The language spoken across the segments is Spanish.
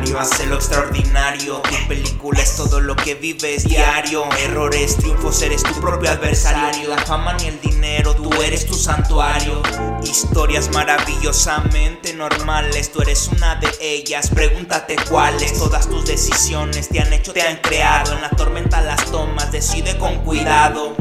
ordinario hace lo extraordinario. Tu película es todo lo que vives diario. Errores, triunfos, eres tu propio adversario. La fama ni el dinero, tú eres tu santuario. Historias maravillosamente normales, tú eres una de ellas. Pregúntate cuáles. Todas tus decisiones te han hecho, te han creado. En la tormenta las tomas, decide con cuidado.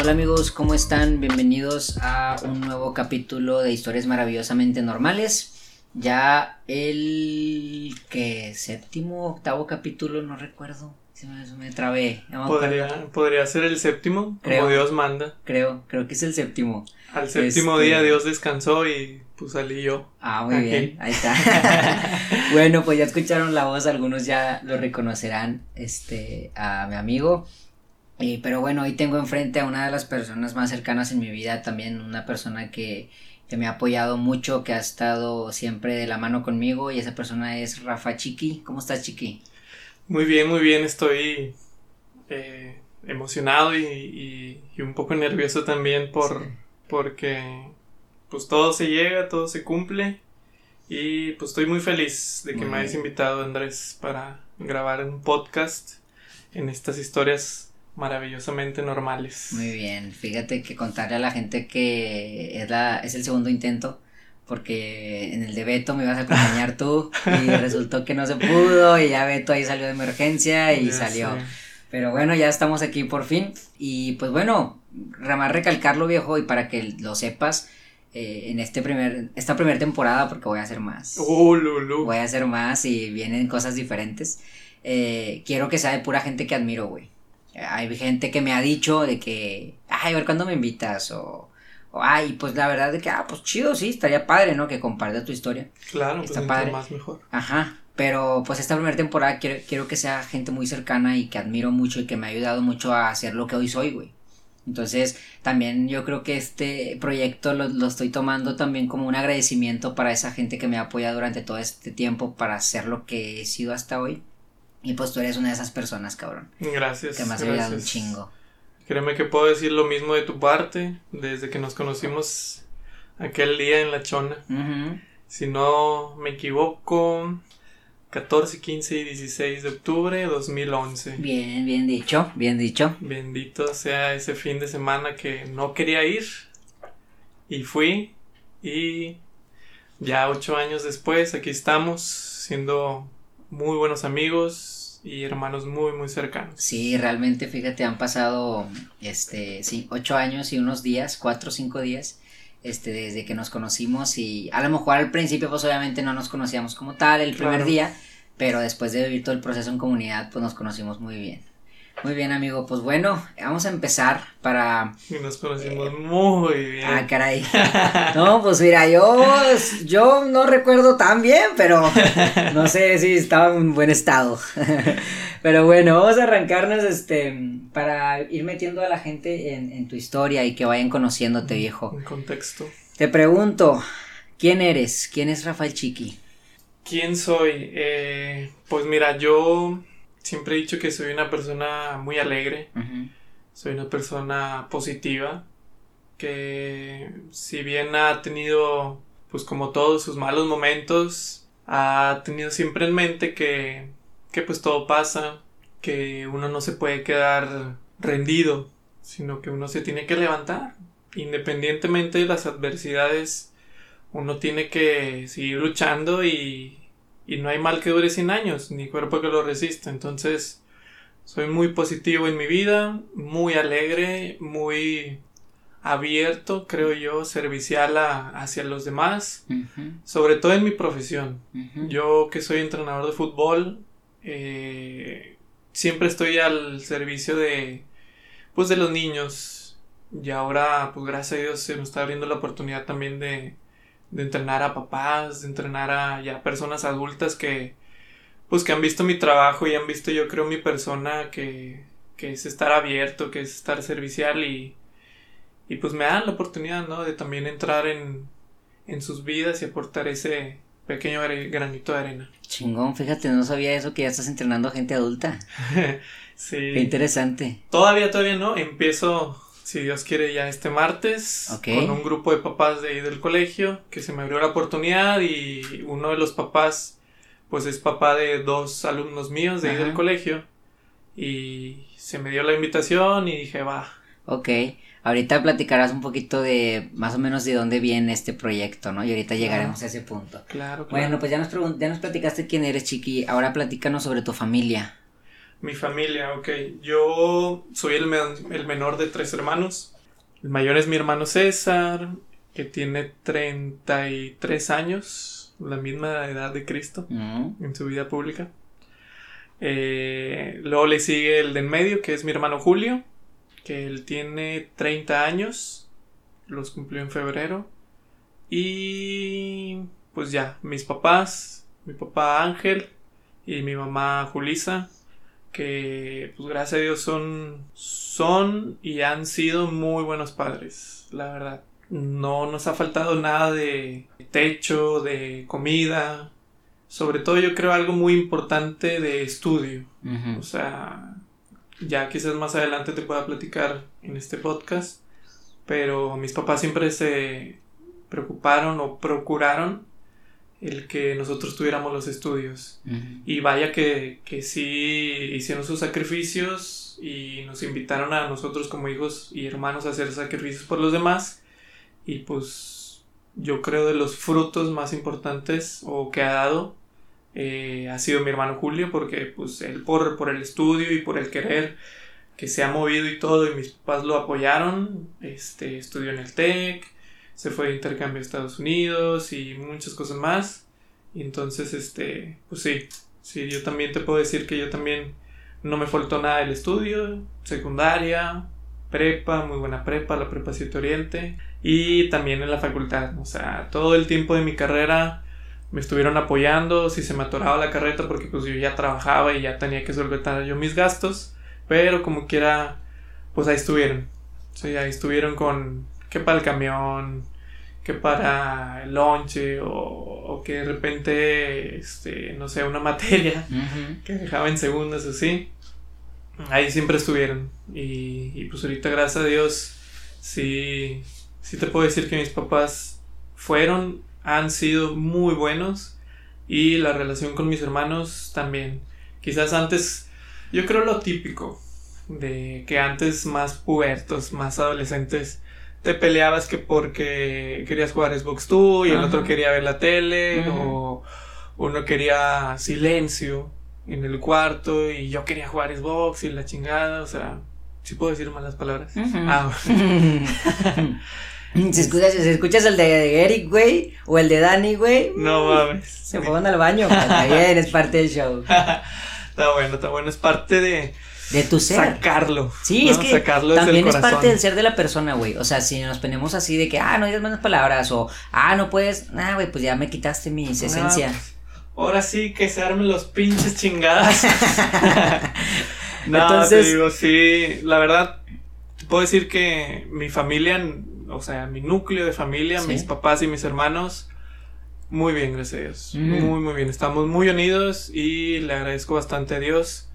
Hola amigos, ¿cómo están? Bienvenidos a un nuevo capítulo de Historias Maravillosamente Normales. Ya el que séptimo, octavo capítulo, no recuerdo. Se me, me trabé. no me Podría, podría ser el séptimo, Creo. como Dios manda. Creo, creo que es el séptimo. Al séptimo Este- día Dios descansó y pues salí yo. Ah, muy bien, ahí está. bueno, pues ya escucharon la voz, algunos ya lo reconocerán, este, a mi amigo. Y, pero bueno, hoy tengo enfrente a una de las personas más cercanas en mi vida, también una persona que, que me ha apoyado mucho, que ha estado siempre de la mano conmigo, y esa persona es Rafa Chiqui. ¿Cómo estás, Chiqui? Muy bien, muy bien, estoy eh, emocionado y, y- y un poco nervioso también por Sí. porque pues todo se llega, todo se cumple y pues estoy muy feliz de que Muy me hayas invitado Andrés para grabar un podcast en estas historias maravillosamente normales. Muy bien, fíjate que contarle a la gente que es, la, es el segundo intento, porque en el de Beto me ibas a acompañar tú y resultó que no se pudo y ya Beto ahí salió de emergencia y Ya salió. sé. Pero bueno, ya estamos aquí por fin y pues bueno, más recalcarlo viejo y para que lo sepas, eh, en este primer, esta primera temporada, porque voy a hacer más Uh, Lulu. voy a hacer más y vienen cosas diferentes. Eh, quiero que sea de pura gente que admiro, güey. Hay gente que me ha dicho de que, ay, a ver cuándo me invitas o, o, ay, pues la verdad de que, ah, pues chido, sí, estaría padre, ¿no? Que comparta tu historia. Claro, pues Está entre padre. más mejor. Ajá, pero pues esta primera temporada quiero, quiero que sea gente muy cercana y que admiro mucho y que me ha ayudado mucho a hacer lo que hoy soy, güey. Entonces, también yo creo que este proyecto lo, lo estoy tomando también como un agradecimiento para esa gente que me ha apoyado durante todo este tiempo para hacer lo que he sido hasta hoy. Y pues tú eres una de esas personas, cabrón, Gracias. que me has ayudado un chingo. Créeme que puedo decir lo mismo de tu parte, desde que nos conocimos aquel día en La Chona. Si no me equivoco, 14, 15 y 16 de octubre de 2011. Bien, bien dicho, bien dicho. Bendito sea ese fin de semana que no quería ir y fui y ya ocho años después aquí estamos siendo muy buenos amigos y hermanos muy muy cercanos. Sí, realmente, fíjate, han pasado, este, sí, ocho años y unos días, cuatro o cinco días, este, desde que nos conocimos y a lo mejor al principio, pues obviamente no nos conocíamos como tal el primer Claro. día, pero después de vivir todo el proceso en comunidad, pues nos conocimos muy bien. Muy bien, amigo, pues bueno, vamos a empezar para... Y nos conocimos muy bien. Ah, caray. No, pues mira, yo, yo no recuerdo tan bien, pero no sé si estaba en buen estado. Pero bueno, vamos a arrancarnos este para ir metiendo a la gente en, en tu historia y que vayan conociéndote, viejo. En contexto. Te pregunto, ¿quién eres? ¿Quién es Rafael Chiqui? ¿Quién soy? Eh, pues mira, yo siempre he dicho que soy una persona muy alegre. Soy una persona positiva que si bien ha tenido pues como todos sus malos momentos, ha tenido siempre en mente que, que pues todo pasa, que uno no se puede quedar rendido, sino que uno se tiene que levantar. Independientemente de las adversidades, uno tiene que seguir luchando y, y no hay mal que dure 100 años, ni cuerpo que lo resista. Entonces, soy muy positivo en mi vida, muy alegre, muy abierto, creo yo, servicial a- hacia los demás, sobre todo en mi profesión. Yo que soy entrenador de fútbol, eh, siempre estoy al servicio de, pues, de los niños. Y ahora, pues, gracias a Dios, se nos está abriendo la oportunidad también de, de entrenar a papás, de entrenar a ya personas adultas que, pues, que han visto mi trabajo y han visto, yo creo, mi persona que, que es estar abierto, que es estar servicial y, y pues me dan la oportunidad, ¿no? De también entrar en, en sus vidas y aportar ese pequeño granito de arena. Chingón, fíjate, no sabía eso que ya estás entrenando a gente adulta. sí. Qué interesante. Todavía, todavía no. Empiezo si Dios quiere, ya este martes, con un grupo de papás de ahí del colegio, que se me abrió la oportunidad y uno de los papás, pues es papá de dos alumnos míos de ahí Ajá. del colegio, y se me dio la invitación y dije, va, Ok, ahorita platicarás un poquito de más o menos de dónde viene este proyecto, ¿no? Y ahorita llegaremos a ese punto. claro, claro. Bueno, pues ya nos, ya nos platicaste quién eres, Chiqui. Ahora platícanos sobre tu familia. Mi familia, ok. Yo soy el, el menor de tres hermanos. El mayor es mi hermano César, que tiene 33 años, la misma edad de Cristo Mm, en su vida pública. Eh, luego le sigue el de en medio, que es mi hermano Julio, que él tiene 30 años, los cumplió en febrero. Y pues ya, mis papás, mi papá Ángel y mi mamá Julisa, que pues gracias a Dios son, son y han sido muy buenos padres, la verdad. No nos ha faltado nada de techo, de comida, sobre todo yo creo algo muy importante de estudio. O sea, ya quizás más adelante te pueda platicar en este podcast, pero mis papás siempre se preocuparon o procuraron el que nosotros tuviéramos los estudios. Y vaya que, que sí hicieron sus sacrificios y nos invitaron a nosotros como hijos y hermanos a hacer sacrificios por los demás. Y pues yo creo de los frutos más importantes o que ha dado eh, ha sido mi hermano Julio porque pues él por, por el estudio y por el querer que se ha movido y todo y mis papás lo apoyaron, este, estudió en el TEC, se fue de intercambio a Estados Unidos y muchas cosas más. Y entonces, este, pues sí, sí, yo también te puedo decir que yo también no me faltó nada del estudio, secundaria, prepa, muy buena prepa, la prepa 7 Oriente, y también en la facultad, o sea, todo el tiempo de mi carrera me estuvieron apoyando, si se me atoraba la carreta porque pues yo ya trabajaba y ya tenía que solventar yo mis gastos, pero como quiera, pues ahí estuvieron, sí, ahí estuvieron con, que para el camión, que para el lonche o, o que de repente, este, no sé, una materia que dejaba en segundas así. Ahí siempre estuvieron. Y, y pues ahorita, gracias a Dios, sí, sí te puedo decir que mis papás fueron, han sido muy buenos. Y la relación con mis hermanos también. Quizás antes, yo creo lo típico, de que antes más pubertos, más adolescentes, te peleabas que porque querías jugar Xbox tú y el Ajá. otro quería ver la tele o uno quería silencio en el cuarto y yo quería jugar Xbox y la chingada, o sea, ¿sí puedo decir malas palabras? Ah, si, escuchas, si escuchas el de Eric, güey, o el de Dani, güey, no mames. se fueron al baño. pues, Está bien, es parte del show. Está bueno, está bueno, es parte de De tu ser. sacarlo. Sí, ¿no? es que sacarlo también el es parte del ser de la persona, güey. O sea, si nos ponemos así de que, ah, no digas malas palabras, o, ah, no puedes, ah, güey, pues ya me quitaste mi esencia. pues, Ahora sí que se armen los pinches chingadas. no, Entonces- te digo, sí, la verdad, te puedo decir que mi familia, o sea, mi núcleo de familia, Sí. mis papás y mis hermanos, muy bien, gracias a Dios. Muy, muy bien. Estamos muy unidos y le agradezco bastante a Dios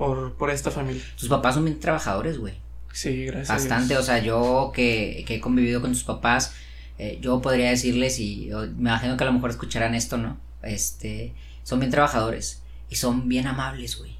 por, por esta familia. Tus papás son bien trabajadores, güey. Sí, gracias Bastante, o sea, yo que, que he convivido con tus papás, eh, yo podría decirles, y yo me imagino que a lo mejor escucharán esto, ¿no? Este, son bien trabajadores y son bien amables, güey.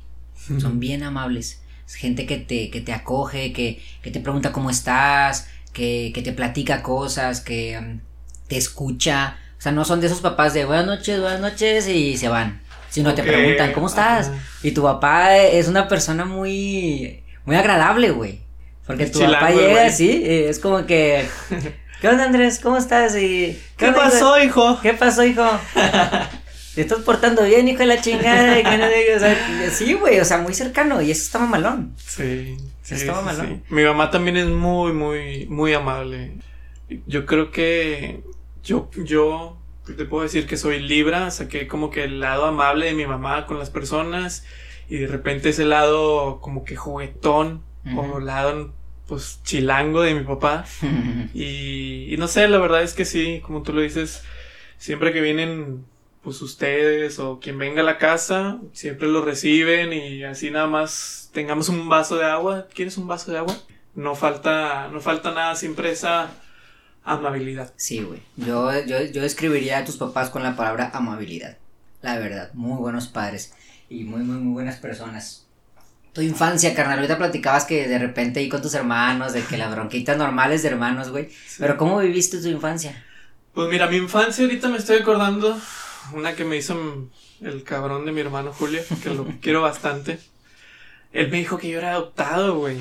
Son bien amables. Es gente que te, que te acoge, que, que te pregunta cómo estás, que, que te platica cosas, que mm, te escucha. O sea, no son de esos papás de buenas noches, buenas noches y se van. Sino te Ok, preguntan, ¿cómo estás? ajá. Y tu papá es una persona muy, muy agradable, güey. Porque tu papá llega así, es como que, ¿qué onda Andrés? ¿Cómo estás? Y, ¿Qué pasó, hijo? ¿Qué pasó, hijo? Te estás portando bien, hijo de la chingada. y que no o sea, sí, güey, o sea, muy cercano. Y eso está mamalón. Sí, sí, malo. sí. Mi mamá también es muy, muy, muy amable. Yo creo que yo, yo te puedo decir que soy Libra, saqué como que el lado amable de mi mamá con las personas y de repente ese lado como que juguetón Ujú. o lado pues chilango de mi papá. Y, y no sé, la verdad es que sí, como tú lo dices, siempre que vienen pues ustedes o quien venga a la casa, siempre lo reciben y así nada más tengamos un vaso de agua. ¿Quieres un vaso de agua? no falta, no falta nada, siempre esa amabilidad. Sí, güey. Yo, yo, yo escribiría a tus papás con la palabra amabilidad. La verdad, muy buenos padres y muy, muy, muy buenas personas. Tu infancia, carnal, ahorita platicabas que de repente ahí con tus hermanos, de que las bronquitas normales de hermanos, güey. Pero ¿cómo viviste tu infancia? Pues mira, mi infancia ahorita me estoy acordando una que me hizo el cabrón de mi hermano Julio, que lo quiero bastante. Él me dijo que yo era adoptado, güey.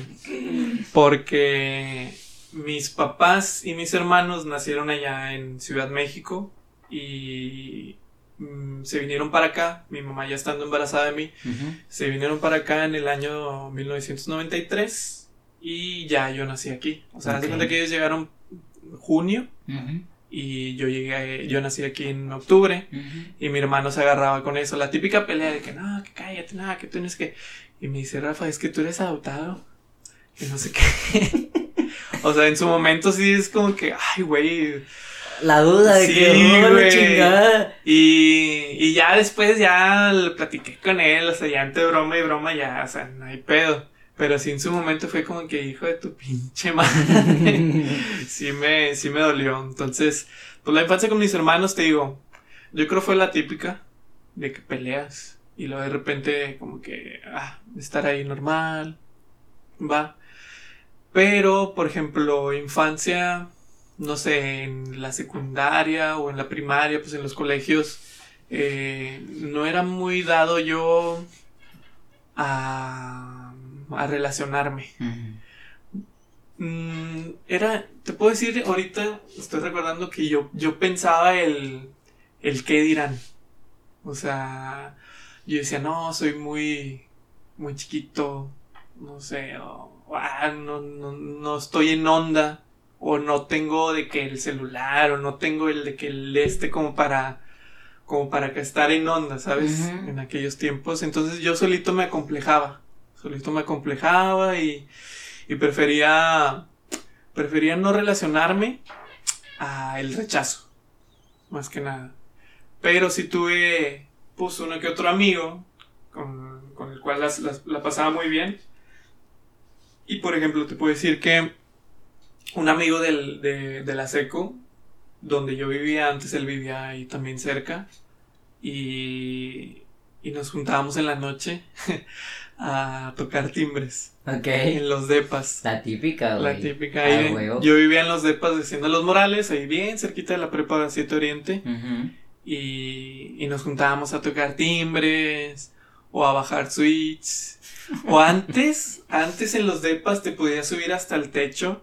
Porque mis papás y mis hermanos nacieron allá en Ciudad México y mm, se vinieron para acá, mi mamá ya estando embarazada de mí, se vinieron para acá en el año 1993 y ya yo nací aquí. O sea, okay. que ellos llegaron junio y yo llegué, yo nací aquí en octubre y mi hermano se agarraba con eso, la típica pelea de que no, que cállate, nada, que tú tienes que... Y me dice, Rafa, es que tú eres adoptado. Y no sé qué. o sea, en su momento sí es como que, ay, güey. La duda de que, oh, chingada. Y, y ya después ya lo platiqué con él, o sea, ya entre broma y broma ya, o sea, no hay pedo. Pero sí en su momento fue como que, hijo de tu pinche madre. sí me, sí me dolió. Entonces, pues la infancia con mis hermanos, te digo, yo creo fue la típica de que peleas. Y luego de repente como que, ah, estar ahí normal, va. Pero, por ejemplo, infancia, no sé, en la secundaria o en la primaria, pues en los colegios, eh, no era muy dado yo a, a relacionarme. Mm, era, te puedo decir, ahorita estoy recordando que yo, yo pensaba el, el qué dirán. O sea, yo decía, no, soy muy, muy chiquito, no sé, o, ah, no, no, no estoy en onda, o no tengo de que el celular, o no tengo el de que el este como para, como para que estar en onda, ¿sabes? En aquellos tiempos. Entonces yo solito me acomplejaba, solito me acomplejaba y, y prefería, prefería no relacionarme a el rechazo, más que nada. Pero si tuve pues uno que otro amigo con, el cual la pasaba muy bien. Y por ejemplo, te puedo decir que un amigo del, de, de, la SECO, donde yo vivía antes, él vivía ahí también cerca. Y, y nos juntábamos en la noche a tocar timbres. Ok. En los depas. La típica, La típica. Ahí, yo vivía en los depas de Los Morales, ahí bien cerquita de la prepa de 7 Oriente y, y nos juntábamos a tocar timbres o a bajar switches. O antes, antes en los depas te podías subir hasta el techo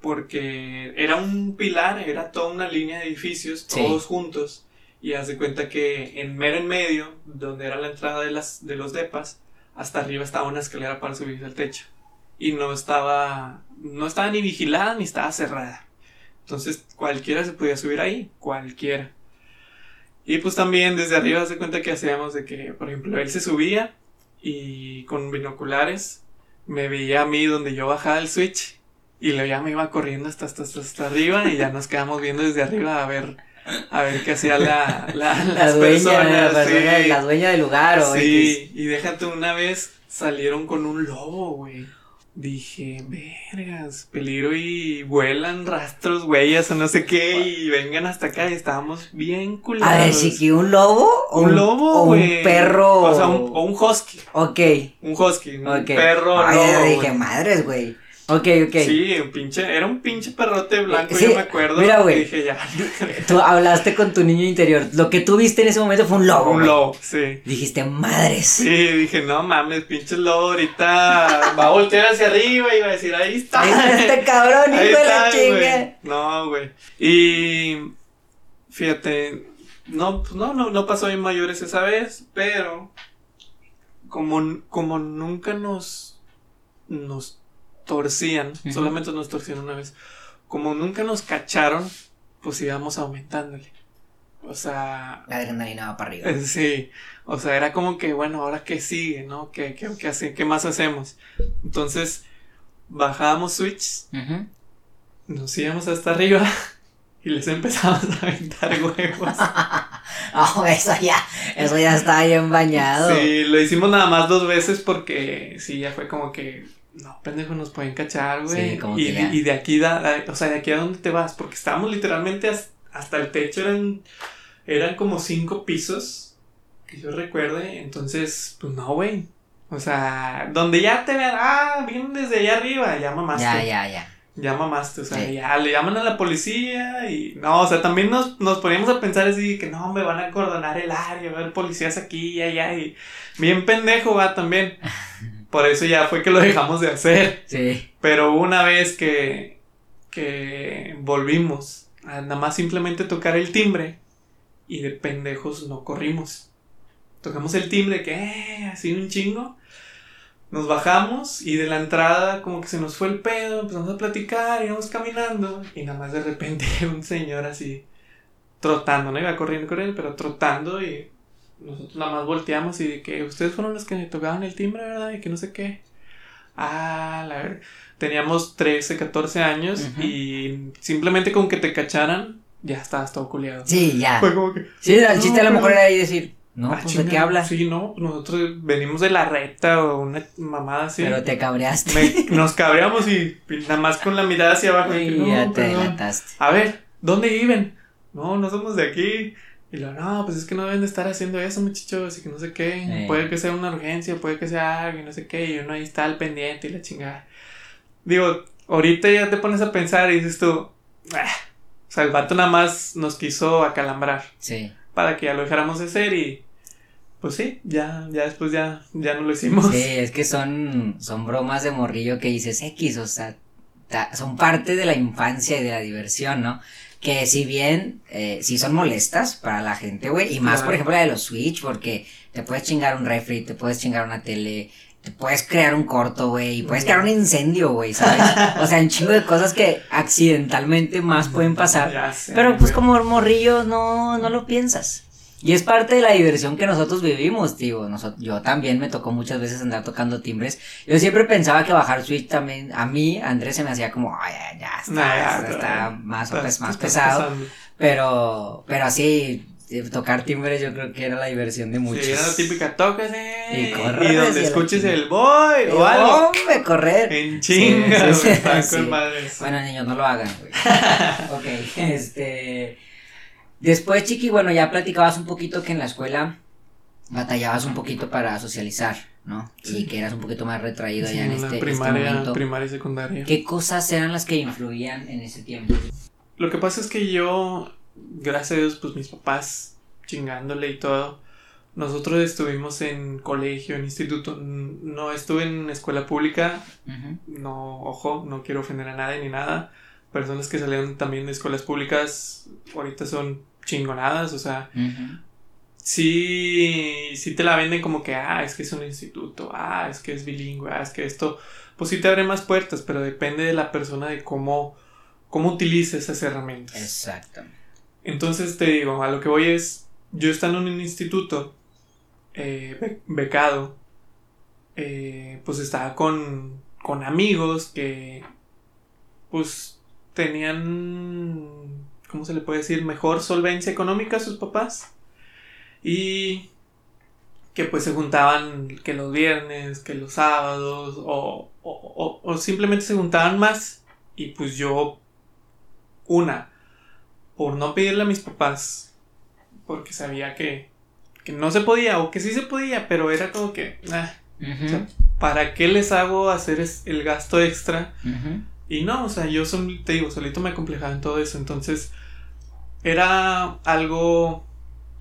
porque era un pilar, era toda una línea de edificios, todos juntos. Y haz de cuenta que en mero en medio, donde era la entrada de, las, de los depas, hasta arriba estaba una escalera para subirse al techo. Y no estaba, no estaba ni vigilada ni estaba cerrada. Entonces cualquiera se podía subir ahí, cualquiera. Y pues también desde arriba se cuenta que hacíamos de que, por ejemplo, él se subía y con binoculares me veía a mí donde yo bajaba el switch y luego ya me iba corriendo hasta, hasta, hasta, arriba y ya nos quedamos viendo desde arriba a ver a ver qué hacía la, la, la dueña, la, dueña del lugar o Sí, y déjate una vez salieron con un lobo, güey. Dije, vergas, peligro y vuelan rastros, huellas o no sé qué y vengan hasta acá y estábamos bien culados. A ver, si que un lobo o un, lobo, o un perro. O sea, un, o un husky. Ok. Un husky, un perro Ay, lobo. dije, madres, güey. Ok, ok. Sí, un pinche, era un pinche perrote blanco, yo me acuerdo. Mira, güey. Dije, ya. Tú hablaste con tu niño interior. Lo que tú viste en ese momento fue un lobo. Un lobo, sí. Dijiste, madres. Sí, dije, no mames, pinche lobo, ahorita va a voltear hacia arriba y va a decir, ahí está. Ahí está este cabrón, hijo de la chinga. No, güey. Y fíjate, no, pues no, no, no pasó en mayores esa vez, pero como, como nunca nos, nos torcían, solamente nos torcían una vez. Como nunca nos cacharon, pues íbamos aumentándole. O sea. La adrenalina va para arriba. Eh, sí. O sea, era como que, bueno, ahora qué sigue, ¿no? ¿Qué, qué, qué, hace, qué más hacemos? Entonces, bajábamos switch, nos íbamos hasta arriba y les empezamos a aventar huevos. oh, eso ya, eso ya está bien bañado. Sí, lo hicimos nada más dos veces porque sí, ya fue como que no, pendejo, nos pueden cachar, güey. Sí, como y, que y de aquí, da, o sea, de aquí a dónde te vas, porque estábamos literalmente as- hasta el techo, eran, eran como cinco pisos, que yo recuerde, entonces, pues no, güey. O sea, donde ya te vean, ah, vienen desde allá arriba, ya mamaste. Ya, ya, ya. Ya mamaste, o sea, Sí. ya le llaman a la policía y no, o sea, también nos, nos poníamos a pensar así que no, me van a acordonar el área, va a haber policías aquí y allá y bien pendejo va también. Por eso ya fue que lo dejamos de hacer. Sí. Pero una vez que, que volvimos a nada más simplemente tocar el timbre y de pendejos no corrimos. Tocamos el timbre que, eh, así un chingo. Nos bajamos y de la entrada como que se nos fue el pedo, empezamos a platicar, íbamos caminando y nada más de repente un señor así trotando, no iba corriendo, corriendo, pero trotando y nosotros nada más volteamos y de que ustedes fueron los que me tocaban el timbre, ¿verdad? Y que no sé qué. Ah, la verdad. Teníamos 13, 14 años Ujú. y simplemente con que te cacharan ya estabas todo culiado. Sí, ya. Fue como que... Sí, el No, chiste a lo mejor era ahí decir, no, ah, pues de qué chinga, habla. Sí, no, nosotros venimos de la recta o una mamada así. Pero te cabreaste. Me- nos cabreamos y, nada más con la mirada hacia abajo. que, y "No, ya te perdón". adelantaste. A ver, ¿dónde viven? No, no somos de aquí. Y lo, no, pues es que no deben de estar haciendo eso, muchachos, y que no sé qué. Eh. Puede que sea una urgencia, puede que sea algo, y no sé qué. Y uno ahí está al pendiente y la chingada. Digo, ahorita ya te pones a pensar y dices tú, "Ah". o sea, el vato nada más nos quiso acalambrar Sí. para que ya lo dejáramos de hacer y. Pues sí, ya, ya después ya, ya no lo hicimos. Sí, es que son, son bromas de morrillo que dices X, o sea, ta- son parte de la infancia y de la diversión, ¿no? Que si bien, eh, sí son molestas para la gente, güey, y más, Claro. por ejemplo, la de los Switch, porque te puedes chingar un refri, te puedes chingar una tele, te puedes crear un corto, güey, y puedes crear un incendio, güey, ¿sabes? O sea, un chingo de cosas que accidentalmente más pueden pasar. Sé, Pero pues güey. como morrillo no, no lo piensas. Y es parte de la diversión que nosotros vivimos, tío. Yo también me tocó muchas veces andar tocando timbres. Yo siempre pensaba que bajar Switch también, a mí, a Andrés se me hacía como, ay, ya, está, Nah, ya, está, está más, pues, más pesado. Pero, pero así, eh, tocar timbres yo creo que era la diversión de muchos. Sí, era la típica, tócase. Y corres y donde escuches el boy o algo. ¡Hombre, correr! En chinga, Sí, sí, está sí. Bueno, niños, no lo hagan, güey. ok, este. Después, Chiqui, bueno, ya platicabas un poquito que en la escuela batallabas un poquito para socializar, ¿no? Sí. Y que eras un poquito más retraído Sí, ya en la este, este primaria, momento. primaria y secundaria. ¿Qué cosas eran las que influían en ese tiempo? Lo que pasa es que yo, gracias a Dios, pues mis papás chingándole y todo. Nosotros estuvimos en colegio, en instituto. No estuve en escuela pública. No, ojo, no quiero ofender a nadie ni nada. Personas que salieron también de escuelas públicas ahorita son chingonadas. O sea, sí, sí te la venden como que, ah, es que es un instituto, ah, es que es bilingüe, ah, es que esto, pues sí te abre más puertas, pero depende de la persona de cómo, cómo utiliza esas herramientas. Exactamente. Entonces te digo, a lo que voy es, yo estando en un instituto, eh, be- becado, eh, pues estaba con, con amigos que, pues, tenían, ¿cómo se le puede decir? Mejor solvencia económica a sus papás. Y que pues se juntaban que los viernes, que los sábados, o, o, o- o simplemente se juntaban más. Y pues yo, una, por no pedirle a mis papás, porque sabía que, que no se podía, o que sí se podía, pero era como que, ah, sea, ¿para qué les hago hacer es- el gasto extra? Y no, o sea, yo te digo, solito me acomplejaba en todo eso. Entonces, era algo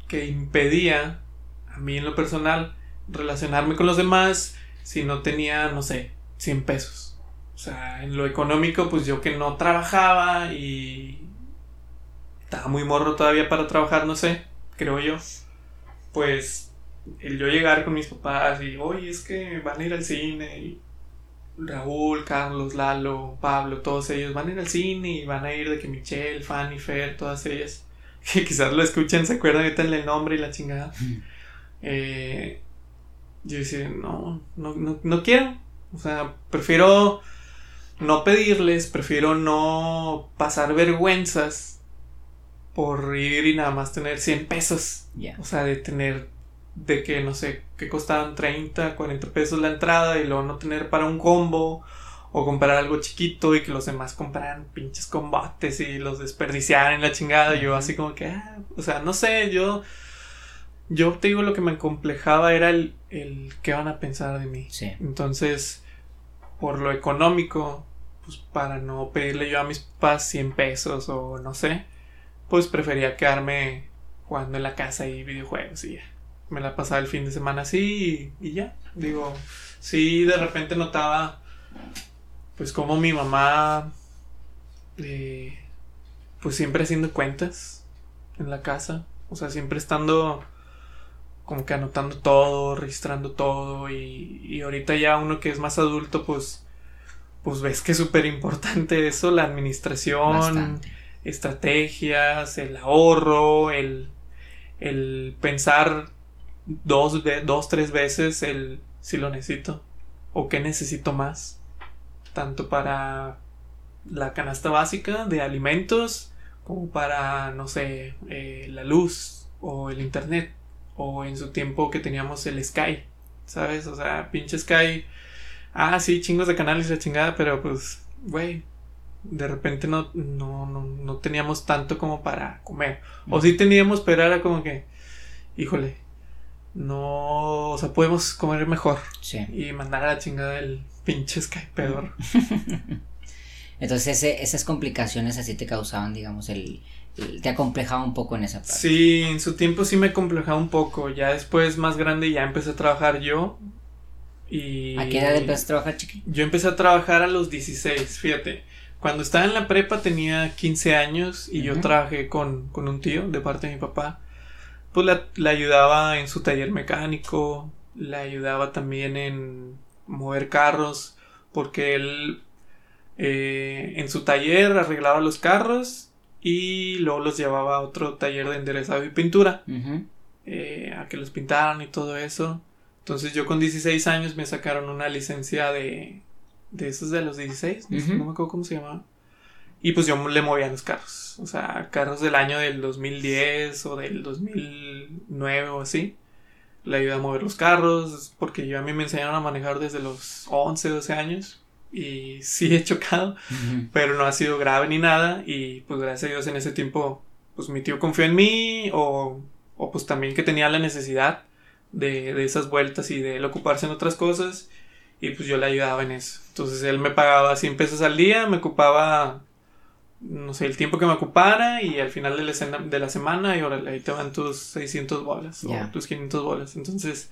que impedía a mí en lo personal relacionarme con los demás si no tenía, no sé, 100 pesos. O sea, en lo económico, pues yo que no trabajaba y estaba muy morro todavía para trabajar, no sé, creo yo. Pues el yo llegar con mis papás y, oye, es que van a ir al cine y Raúl, Carlos, Lalo, Pablo, todos ellos van a ir al cine y van a ir de que Michelle, Fanny, Fer, todas ellas, que quizás lo escuchen, se acuerdan ahorita el nombre y la chingada. Eh, yo decía, no, no, no, no quiero. O sea, prefiero no pedirles, prefiero no pasar vergüenzas por ir y nada más tener 100 pesos. Ya. O sea, de tener de que no sé, que costaban 30, 40 pesos la entrada y luego no tener para un combo o comprar algo chiquito y que los demás compraran pinches combates y los desperdiciaran en la chingada. Yo así como que, ah, o sea, no sé, yo, yo te digo lo que me complejaba era el, el qué van a pensar de mí. Sí. Entonces, por lo económico, pues para no pedirle yo a mis papás 100 pesos o no sé, pues prefería quedarme jugando en la casa y videojuegos y ya. Me la pasaba el fin de semana así y, y ya. Digo, sí, de repente notaba pues como mi mamá, eh, pues siempre haciendo cuentas en la casa, o sea, siempre estando como que anotando todo, registrando todo y, y ahorita ya uno que es más adulto, pues, pues ves que es súper importante eso, la administración, Bastante. estrategias, el ahorro, el, el pensar dos, dos, tres veces el si lo necesito o qué necesito más tanto para la canasta básica de alimentos como para, no sé, eh, la luz o el internet o en su tiempo que teníamos el Sky, ¿sabes? O sea, pinche Sky, ah, sí, chingos de canales y la chingada, pero pues, güey, de repente no, no, no, no teníamos tanto como para comer. O sí teníamos, pero era como que, híjole, no, o sea, podemos comer mejor Sí. y mandar a la chingada el pinche Sky pedor. Entonces ese- esas complicaciones así te causaban, digamos, el, el- te acomplejaba un poco en esa parte. Sí, en su tiempo sí me complejaba un poco. Ya después, más grande, ya empecé a trabajar yo. Y. ¿A qué edad empezaste a trabajar, chiqui? Yo empecé a trabajar a los 16, fíjate. Cuando estaba en la prepa tenía 15 años y yo trabajé con, con un tío de parte de mi papá. Pues la, la ayudaba en su taller mecánico, la ayudaba también en mover carros, porque él eh, en su taller arreglaba los carros y luego los llevaba a otro taller de enderezado y pintura eh, a que los pintaran y todo eso. Entonces yo con 16 años me sacaron una licencia de... De esos de los 16, no, sé, Ujú. no me acuerdo cómo se llamaba. Y pues yo le movía los carros. O sea, carros del año del 2010 o del 2009 o así. Le ayudé a mover los carros porque yo a mí me enseñaron a manejar desde los 11, 12 años. Y sí he chocado Ujú. pero no ha sido grave ni nada y pues gracias a Dios en ese tiempo pues mi tío confió en mí o, o pues también que tenía la necesidad de, de esas vueltas y de él ocuparse en otras cosas y pues yo le ayudaba en eso. Entonces él me pagaba 100 pesos al día, me ocupaba no sé, el tiempo que me ocupara y al final de la, de la semana y órale, ahí te van tus 600 bolas Ya. o tus 500 bolas. Entonces,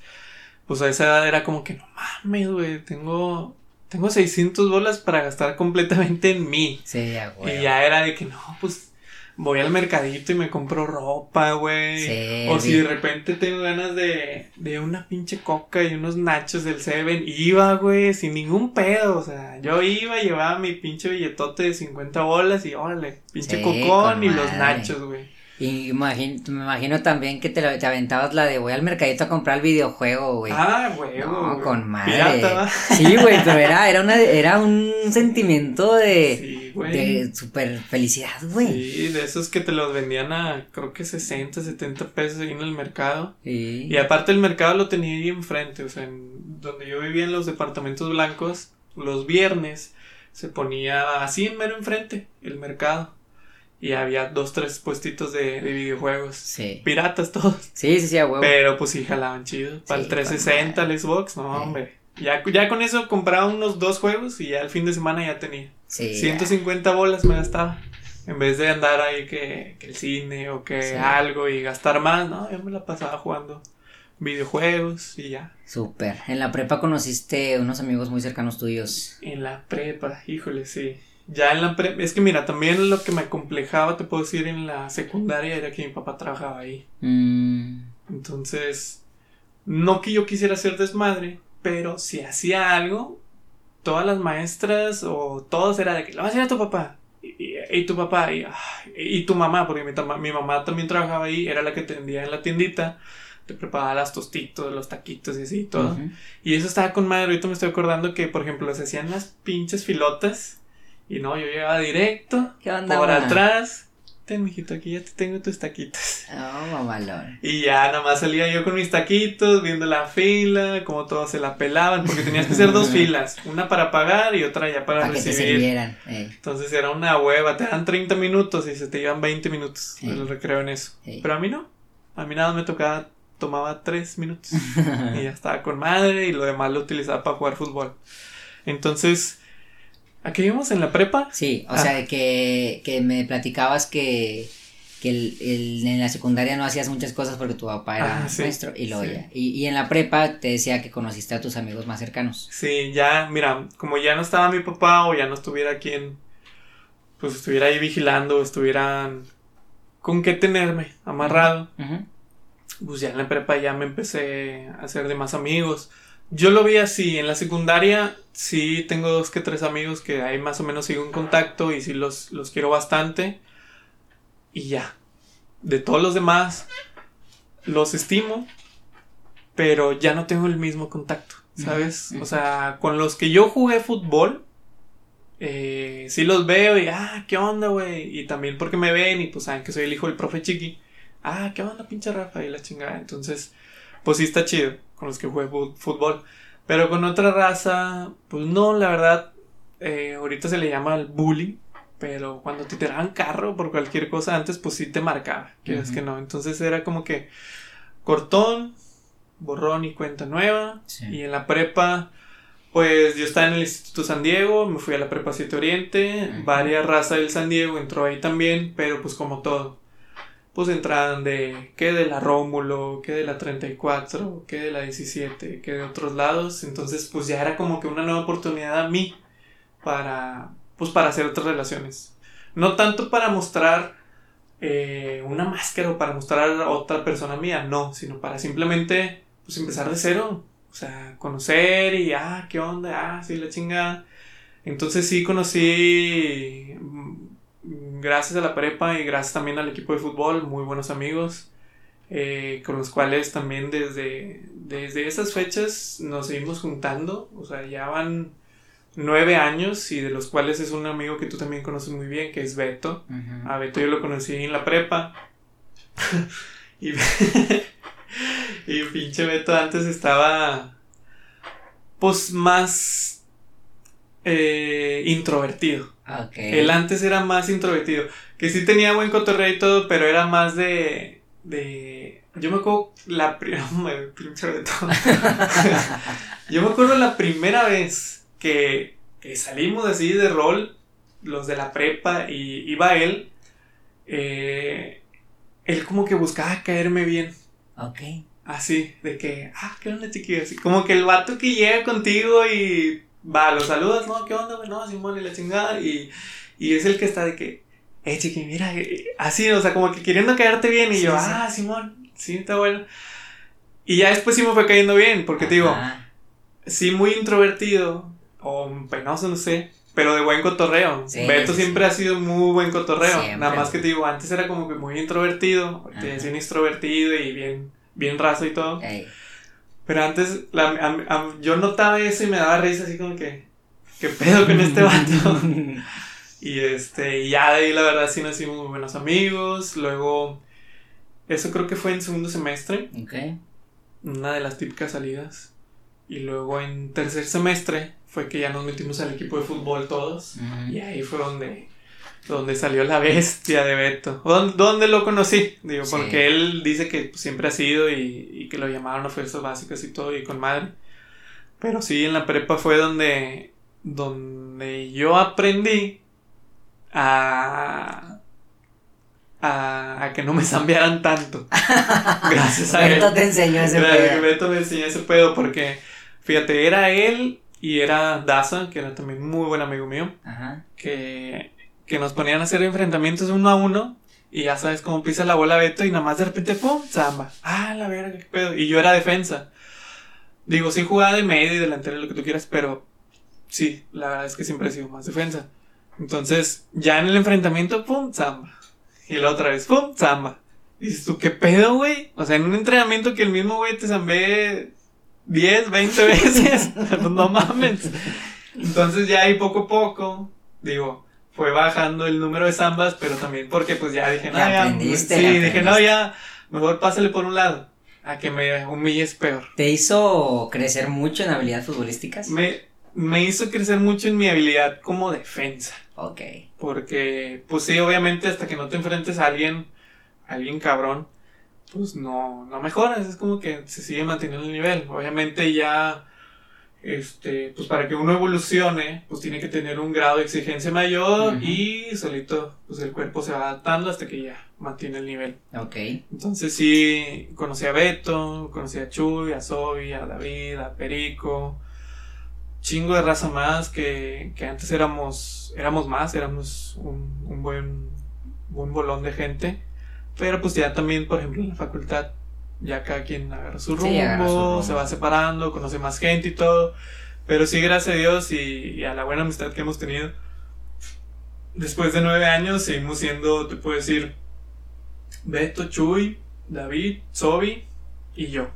pues a esa edad era como que no mames, güey, tengo, tengo 600 bolas para gastar completamente en mí. Sí, a huevo. Y ya era de que no, pues voy al mercadito y me compro ropa, güey. Sí, o si de repente tengo ganas de, de una pinche coca y unos nachos del Seven, iba, güey, sin ningún pedo. O sea, yo iba, llevaba mi pinche billetote de 50 bolas y órale, pinche Sí, cocón y los nachos, güey. Y imagino, me imagino también que te, te aventabas la de voy al mercadito a comprar el videojuego, güey. Ah, güey. no, con madre. Sí, güey, pero era, era, una, era un sentimiento de, Sí, güey. de super felicidad, güey. Sí, de esos que te los vendían a creo que 60, 70 pesos ahí en el mercado. Sí. Y aparte el mercado lo tenía ahí enfrente, o sea, en donde yo vivía en los departamentos blancos, los viernes se ponía así en mero enfrente el mercado. Y había dos, tres puestitos de, de videojuegos. Sí. Piratas todos. Sí, sí, sí, a huevo. Pero pues sí jalaban chido. Para Sí, el 360, el Xbox, no, hombre. Ya, ya con eso compraba unos dos juegos y ya el fin de semana ya tenía. sí. 150 bolas me gastaba. En vez de andar ahí que, que el cine o que Sí. algo y gastar más, ¿no? Yo me la pasaba jugando videojuegos y ya. Súper. En la prepa conociste unos amigos muy cercanos tuyos. En la prepa, híjole, sí. Ya en la prepa, es que mira, también lo que me complejaba, te puedo decir, en la secundaria era que mi papá trabajaba ahí. Mm, Entonces, no que yo quisiera hacer desmadre, pero si hacía algo, todas las maestras o todos era de que lo vas a hacer a tu papá. Y, y- y tu papá, y, y tu mamá, porque mi, mi mamá también trabajaba ahí, era la que atendía en la tiendita, te preparaba las tostitos, los taquitos y así, todo. ujú. Y eso estaba con madre. Ahorita me estoy acordando que, por ejemplo, se hacían las pinches filotas. Y no, yo llegaba directo ¿Qué onda, por atrás. Ten, mijito, aquí ya te tengo tus taquitos. Oh, mamalón. Y ya nada más salía yo con mis taquitos, viendo la fila, como todos se la pelaban, porque tenías que hacer dos filas, una para pagar y otra ya para, Para que te recibir. sirvieran. Entonces era una hueva, te dan 30 minutos y se te iban 20 minutos los recreo en eso. Pero a mí no, a mí nada me tocaba, tomaba 3 minutos y ya estaba con madre y lo demás lo utilizaba para jugar fútbol. Entonces, ¿a qué íbamos en la prepa? Sí, o Ah. sea, que, que me platicabas que, que el, el- en la secundaria no hacías muchas cosas porque tu papá era Ah, sí, maestro y luego sí. ya. Y, y en la prepa te decía que conociste a tus amigos más cercanos. Sí, ya, mira, como ya no estaba mi papá o ya no estuviera quien, pues estuviera ahí vigilando, estuvieran con qué tenerme amarrado. Ujú. pues ya en la prepa ya me empecé a hacer de más amigos. Yo lo vi así, en la secundaria sí tengo dos que tres amigos que ahí más o menos sigo en contacto y sí los, los quiero bastante. Y ya. De todos los demás, los estimo, pero ya no tengo el mismo contacto, ¿sabes? O sea, con los que yo jugué fútbol, eh, sí los veo y, ah, ¿qué onda, güey? Y también porque me ven y pues saben que soy el hijo del profe Chiqui. Ah, ¿qué onda, pinche Rafa? Y la chingada. Entonces, pues sí está chido con los que jugué fútbol. Pero con otra raza, pues no, la verdad, eh, ahorita se le llama el bullying. Pero cuando te tiraban carro por cualquier cosa antes, pues sí te marcaba. Quieres Ujú. que no. Entonces era como que cortón, borrón y cuenta nueva. Sí. Y en la prepa, pues yo estaba en el Instituto San Diego, me fui a la prepa 7 Oriente, varias razas del San Diego entró ahí también, pero pues como todo. Pues entraban de, que de la Rómulo, que de la 34, que de la 17, que de otros lados. Entonces pues ya era como que una nueva oportunidad a mí para, pues para hacer otras relaciones. No tanto para mostrar eh, una máscara o para mostrar a otra persona mía, no, sino para simplemente pues empezar de cero. O sea, conocer y, ah, ¿qué onda? Ah, sí, la chingada. Entonces sí conocí, gracias a la prepa y gracias también al equipo de fútbol, muy buenos amigos, eh, con los cuales también desde, desde esas fechas nos seguimos juntando. O sea, ya van nueve años y de los cuales es un amigo que tú también conoces muy bien, que es Beto. A Beto yo lo conocí en la prepa. y, y pinche Beto antes estaba pues más eh, introvertido. Ok. Él antes era más introvertido. Que sí tenía buen cotorreo y todo, pero era más de. de yo me acuerdo la primera. yo me acuerdo la primera vez que, que salimos así de rol, los de la prepa, y iba él. eh, él como que buscaba caerme bien. Ok. Así, de que, ah, qué onda, chiquillo. Así, como que el vato que llega contigo y va, lo saludas, no, qué onda, güey, no, Simón y la chingada. Y, y es el que está de que, eh, chiqui, mira, eh, así, o sea, como que queriendo caerte bien. Y Sí, yo, sí. ah, Simón, sí, está bueno. Y ya después sí me fue cayendo bien, porque te digo, Ajá. sí, muy introvertido, o penoso, no sé. Pero de buen cotorreo. Sí, Beto siempre ha sido muy buen cotorreo. Siempre. Nada más que te digo, antes era como que muy introvertido. Te Ajá. decían extrovertido y bien, bien raso y todo. Ey. Pero antes la- a- a- yo notaba eso y me daba risa así como que, ¿qué pedo con este vato? y este, y ya de ahí la verdad sí nos hicimos muy buenos amigos. Luego, eso creo que fue en segundo semestre, ok. una de las típicas salidas. Y luego en tercer semestre fue que ya nos metimos al equipo de fútbol todos. Y ahí fue donde, donde salió la bestia de Beto. ¿Dónde, dónde lo conocí? Digo, Sí. porque él dice que pues, siempre ha sido y, y que lo llamaron a fuerzas básicas y todo, y con madre. Pero sí, en la prepa fue donde, donde yo aprendí a, a, a que no me zambearan tanto. Gracias a él. Beto te enseñó ese pedo. Beto me enseñó ese pedo porque, fíjate, era él y era Daza, que era también muy buen amigo mío Ajá. que, que nos ponían a hacer enfrentamientos uno a uno. Y ya sabes cómo pisa la bola Beto y nada más de repente, ¡pum! Zamba. Ah, la verga, qué pedo. Y yo era defensa. Digo, sí jugaba de medio y delantero, lo que tú quieras, pero sí, la verdad es que siempre he sido más defensa. Entonces, ya en el enfrentamiento, ¡pum! Zamba. Y la otra vez, ¡pum! Zamba. Y dices tú, ¿qué pedo, güey? O sea, en un entrenamiento que el mismo güey te zambé 10, 20 veces. No mames. Entonces ya ahí poco a poco, digo, fue bajando el número de zambas, pero también porque pues ya dije, no, Ya ya, aprendiste, sí, dije, no, ya, mejor pásale por un lado, a que me humilles peor. ¿Te hizo crecer mucho en habilidades futbolísticas? Me, me hizo crecer mucho en mi habilidad como defensa. Ok. Porque, pues sí, obviamente hasta que no te enfrentes a alguien, a alguien cabrón, pues no, no mejoras, es como que se sigue manteniendo el nivel. Obviamente ya, este, pues para que uno evolucione, pues tiene que tener un grado de exigencia mayor y solito, pues el cuerpo se va adaptando hasta que ya mantiene el nivel. Ok. Entonces sí, conocí a Beto, conocí a Chuy, a Sobi, a David, a Perico, chingo de raza más que, que antes éramos, éramos más, éramos un, un buen, buen bolón de gente, pero pues ya también, por ejemplo, en la facultad, ya cada quien agarra su rumbo, Sí, agarra su rumbo. se va separando, conoce más gente y todo, pero sí, gracias a Dios y, y a la buena amistad que hemos tenido, después de nueve años seguimos siendo, te puedo decir, Beto, Chuy, David, Sobi y yo.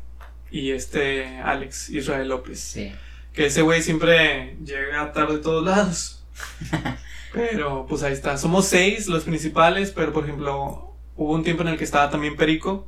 Y este Alex Israel López. Sí. Que ese güey siempre llega tarde a todos lados. pero pues ahí está. Somos seis los principales, pero por ejemplo, hubo un tiempo en el que estaba también Perico.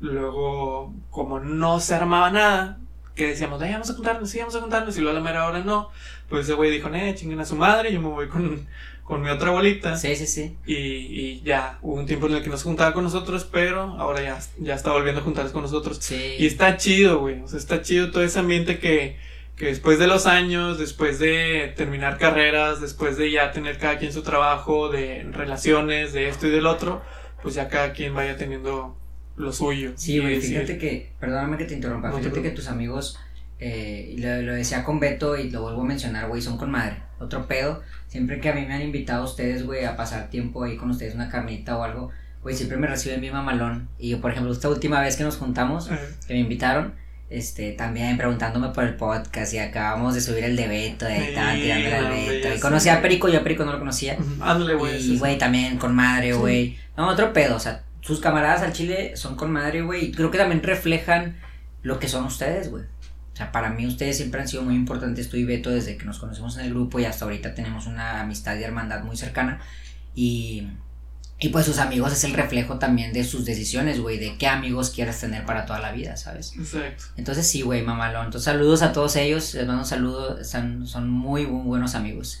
Luego, como no se armaba nada, que decíamos, "Ay, vamos a juntarnos, sí, vamos a juntarnos, y luego a la mera hora no. Pues ese güey dijo, eh, chinguen a su madre, yo me voy con, con mi otra bolita. Sí, sí, sí. Y, y ya, hubo un tiempo en el que no se juntaba con nosotros, pero ahora ya, ya está volviendo a juntarse con nosotros. Sí. Y está chido, güey. O sea, está chido todo ese ambiente que, que después de los años, después de terminar carreras, después de ya tener cada quien su trabajo, de relaciones, de esto y del otro, pues ya cada quien vaya teniendo lo suyo. Sí, güey, decir, fíjate que, perdóname que te interrumpa, No te fíjate que tus amigos, eh, lo, lo decía con Beto y lo vuelvo a mencionar, güey, son con madre. Otro pedo, siempre que a mí me han invitado ustedes, güey, a pasar tiempo ahí con ustedes, una carnita o algo, güey, siempre me reciben bien mamalón. Y yo, por ejemplo, esta última vez que nos juntamos, que me invitaron, este, también preguntándome por el podcast y acabamos de subir el de Beto, ahí estaban Sí, tirándole al Beto. Y conocí a Perico, yo a Perico no lo conocía. ándale, güey. Y, sí, güey, también con madre, Sí. güey. No, otro pedo, o sea, sus camaradas al chile son con madre, güey. Y creo que también reflejan lo que son ustedes, güey. O sea, para mí ustedes siempre han sido muy importantes, tú y Beto, desde que nos conocemos en el grupo y hasta ahorita tenemos una amistad y hermandad muy cercana. Y, y pues sus amigos es el reflejo también de sus decisiones, güey, de qué amigos quieres tener para toda la vida, ¿sabes? Exacto. Entonces sí, güey, mamalón. Entonces saludos a todos ellos, les mando un saludo, son, son muy, muy buenos amigos.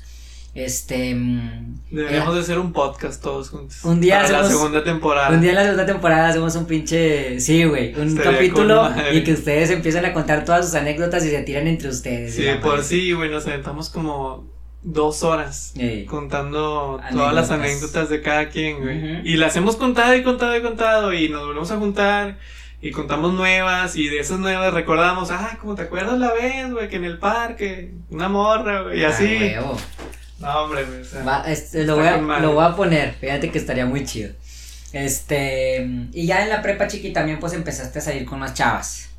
Este... mm, Deberíamos de hacer un podcast todos juntos. Un día Para la segunda temporada. Un día en la segunda temporada hacemos un pinche. Sí, güey. Un Estaría capítulo y que ustedes empiecen a contar todas sus anécdotas y se tiran entre ustedes. Sí, por madre. sí, güey, nos aventamos como dos horas contando todas las Anécdotas. de cada quien, güey. Y las hemos contado y contado y contado y nos volvemos a juntar y contamos nuevas y de esas nuevas recordamos, ah, como te acuerdas la vez, güey, que en el parque, una morra, güey, y Ah, así. No, hombre, o sea, Va, este, lo, voy a, con madre. lo voy a poner. Fíjate que estaría muy chido. Este. Y ya en la prepa chiqui también, pues empezaste a salir con más chavas.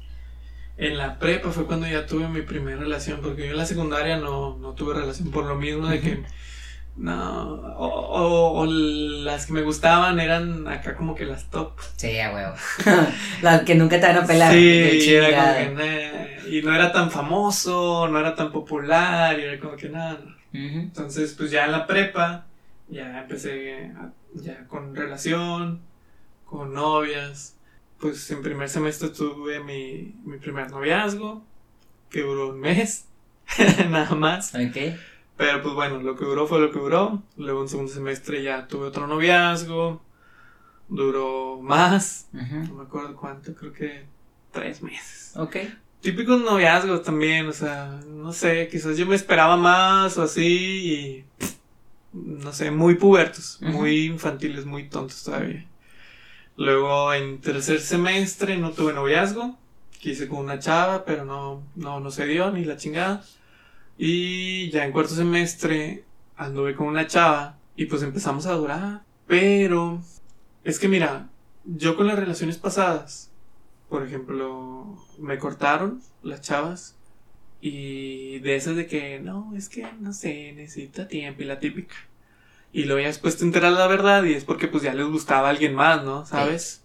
En la prepa fue cuando ya tuve mi primera relación, porque yo en la secundaria no, no tuve relación por lo mismo de que no, o, o- o las que me gustaban eran acá como que las top. Sí, a huevo. Las que nunca te van a pelar. Sí, y era como chingada. que, nah, y no era tan famoso, no era tan popular, y era como que nada. Entonces, pues ya en la prepa, ya empecé a- ya con relación, con novias. Pues en primer semestre tuve mi, mi primer noviazgo, que duró un mes, nada más. Ok. Pero pues bueno, lo que duró fue lo que duró. Luego en segundo semestre ya tuve otro noviazgo, duró más, no me acuerdo cuánto, creo que tres meses. Ok. Típicos noviazgos también, o sea, no sé, quizás yo me esperaba más o así y no sé, muy pubertos, muy infantiles, muy tontos todavía. Luego en tercer semestre no tuve noviazgo, quise con una chava, pero no, no, no se dio ni la chingada. Y ya en cuarto semestre anduve con una chava y pues empezamos a durar. Pero es que mira, yo con las relaciones pasadas, por ejemplo, me cortaron las chavas y de esas de que no, es que no sé, necesita tiempo y la típica. Y luego ya después te enteras la verdad y es porque pues ya les gustaba a alguien más, ¿no? ¿Sabes?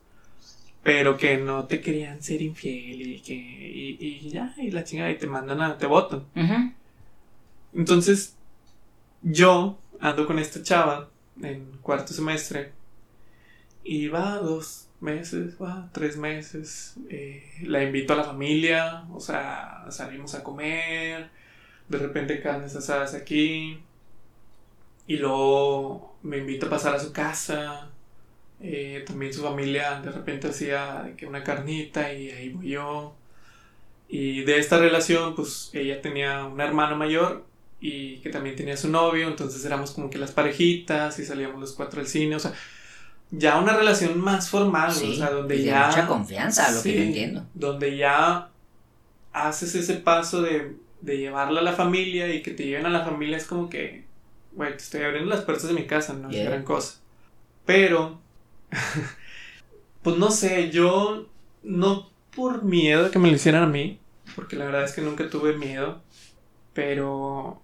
Pero que no te querían ser infiel y que y, y ya, y la chingada y te mandan a, te votan. Entonces, yo ando con esta chava en cuarto semestre y va dos meses, tres meses. eh, la invito a la familia, o sea, salimos a comer, de repente carnes asadas aquí. Y luego me invita a pasar a su casa. eh, también su familia de repente hacía que una carnita y ahí voy yo. Y de esta relación, pues ella tenía un hermano mayor y que también tenía su novio, entonces éramos como que las parejitas y salíamos los cuatro al cine, o sea, ya una relación más formal, Sí, o sea, donde y de ya... mucha confianza, a lo que yo entiendo. Donde ya haces ese paso de, de llevarla a la familia y que te lleven a la familia es como que, güey, te estoy abriendo las puertas de mi casa, no Yeah. es gran cosa. Pero, pues no sé, yo no por miedo de que me lo hicieran a mí, porque la verdad es que nunca tuve miedo, pero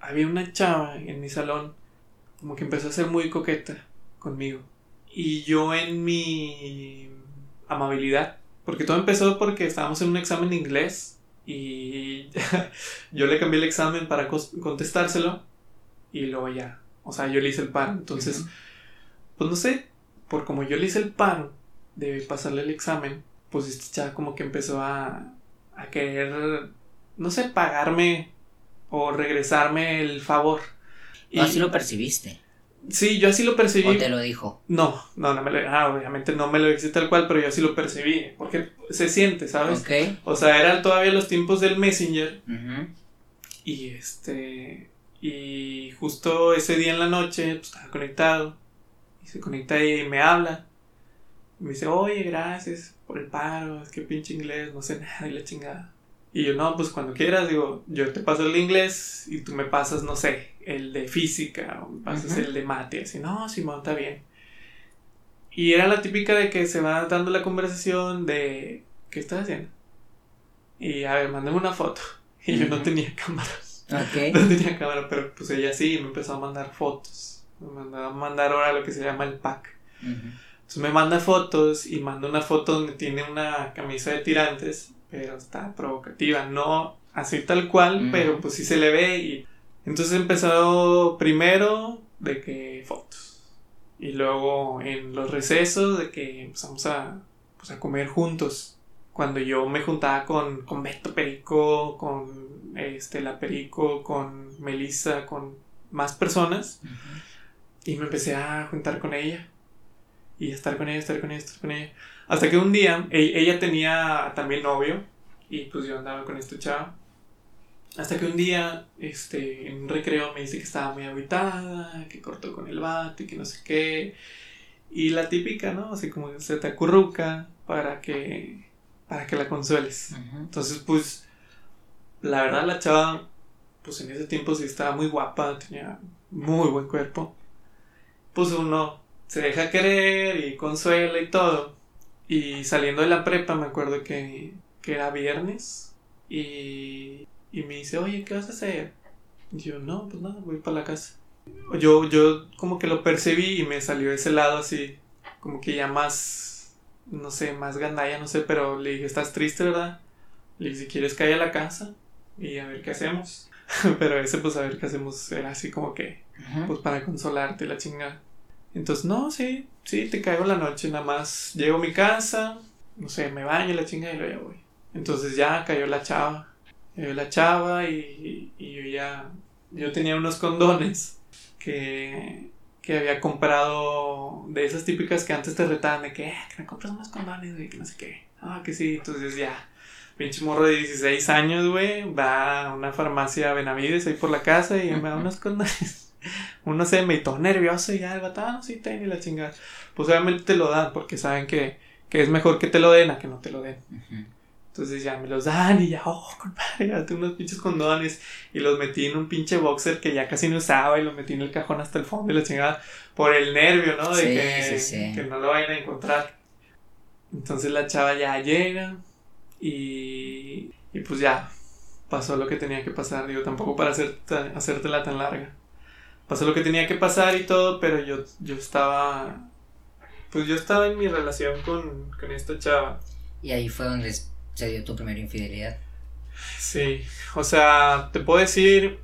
había una chava en mi salón como que empezó a ser muy coqueta conmigo. Y yo en mi amabilidad, porque todo empezó porque estábamos en un examen de inglés y yo le cambié el examen para contestárselo y luego ya, o sea, yo le hice el paro. Entonces, pues no sé, por como yo le hice el paro de pasarle el examen, pues esta chava como que empezó a, a querer, no sé, pagarme o regresarme el favor. ¿Tú así lo percibiste? Sí, yo así lo percibí. ¿O te lo dijo? No, no, no me lo, ah, obviamente no me lo hice tal cual, pero yo así lo percibí, porque se siente, ¿sabes? Ok. O sea, eran todavía los tiempos del Messenger y este y justo ese día en la noche pues, estaba conectado y se conecta y me habla. Y me dice, "Oye, gracias por el paro, es que pinche inglés, no sé nada y la chingada." Y yo, "No, pues cuando quieras, digo, yo te paso el de inglés y tú me pasas, no sé, el de física o me pasas Ujú. el de mate." Así, "No, Simón, está bien." Y era la típica de que se va dando la conversación de ¿qué estás haciendo? Y a ver, mándame una foto. Y yo no tenía cámara. Ok. No tenía cámara, pero pues ella sí me empezó a mandar fotos. Me mandó a mandar ahora lo que se llama el pack. Ujú. Entonces me manda fotos y manda una foto donde tiene una camisa de tirantes, pero está provocativa. No así tal cual, Ujú. pero pues sí se le ve. Y entonces empezó primero de que fotos. Y luego en los recesos de que empezamos a, pues, a comer juntos. Cuando yo me juntaba con, con Beto Perico, con este, la Perico, con Melissa, con más personas. Ujú. Y me empecé a juntar con ella. Y a estar con ella, estar con ella, estar con ella. Hasta que un día, e- ella tenía también novio. Y pues yo andaba con esta chava. Hasta que un día, este, en un recreo me dice que estaba muy agitada, que cortó con el vato y que no sé qué. Y la típica, ¿no? Así como se te acurruca para que, para que la consueles. Entonces, pues, la verdad la chava, pues en ese tiempo sí estaba muy guapa, tenía muy buen cuerpo. Pues uno se deja querer y consuela y todo. Y saliendo de la prepa me acuerdo que, que era viernes y, y me dice, oye, ¿qué vas a hacer? Y yo, no, pues nada, voy para la casa. Yo, yo como que lo percibí y me salió ese lado así, como que ya más, no sé, más gandalla, no sé, pero le dije, ¿estás triste, verdad? Le dije, si quieres cae a la casa y a ver qué hacemos. pero ese, pues a ver qué hacemos, era así como que, Ujú. pues para consolarte la chingada. Entonces, no, sí, sí, te caigo la noche, nada más llego a mi casa, no sé, me baño la chingada y luego ya voy. Entonces ya cayó la chava, cayó la chava y, y yo ya, yo tenía unos condones que, que había comprado de esas típicas que antes te retaban de que, "Eh, que me compras unos condones, güey, que no sé qué. Ah, que sí, entonces ya, pinche morro de 16 años, güey, va a una farmacia Benavides ahí por la casa y me da unos condones. Uno se me todo nervioso y ya el vato, ah, no, sí, ten y la chingada. Pues obviamente te lo dan porque saben que, que es mejor que te lo den a que no te lo den. Ujú. Entonces ya me los dan y ya, oh, compadre, ya tengo unos pinches condones. Y los metí en un pinche boxer que ya casi no usaba y lo metí en el cajón hasta el fondo y la chingada. Por el nervio, ¿no? De Sí, que, sí, sí. que no lo vayan a encontrar. Entonces la chava ya llega y, y pues ya pasó lo que tenía que pasar. Digo, tampoco para hacer hacértela tan larga. Pasó lo que tenía que pasar y todo, pero yo, yo estaba... Pues yo estaba en mi relación con, con esta chava. Y ahí fue donde se dio tu primera infidelidad. Sí, o sea, te puedo decir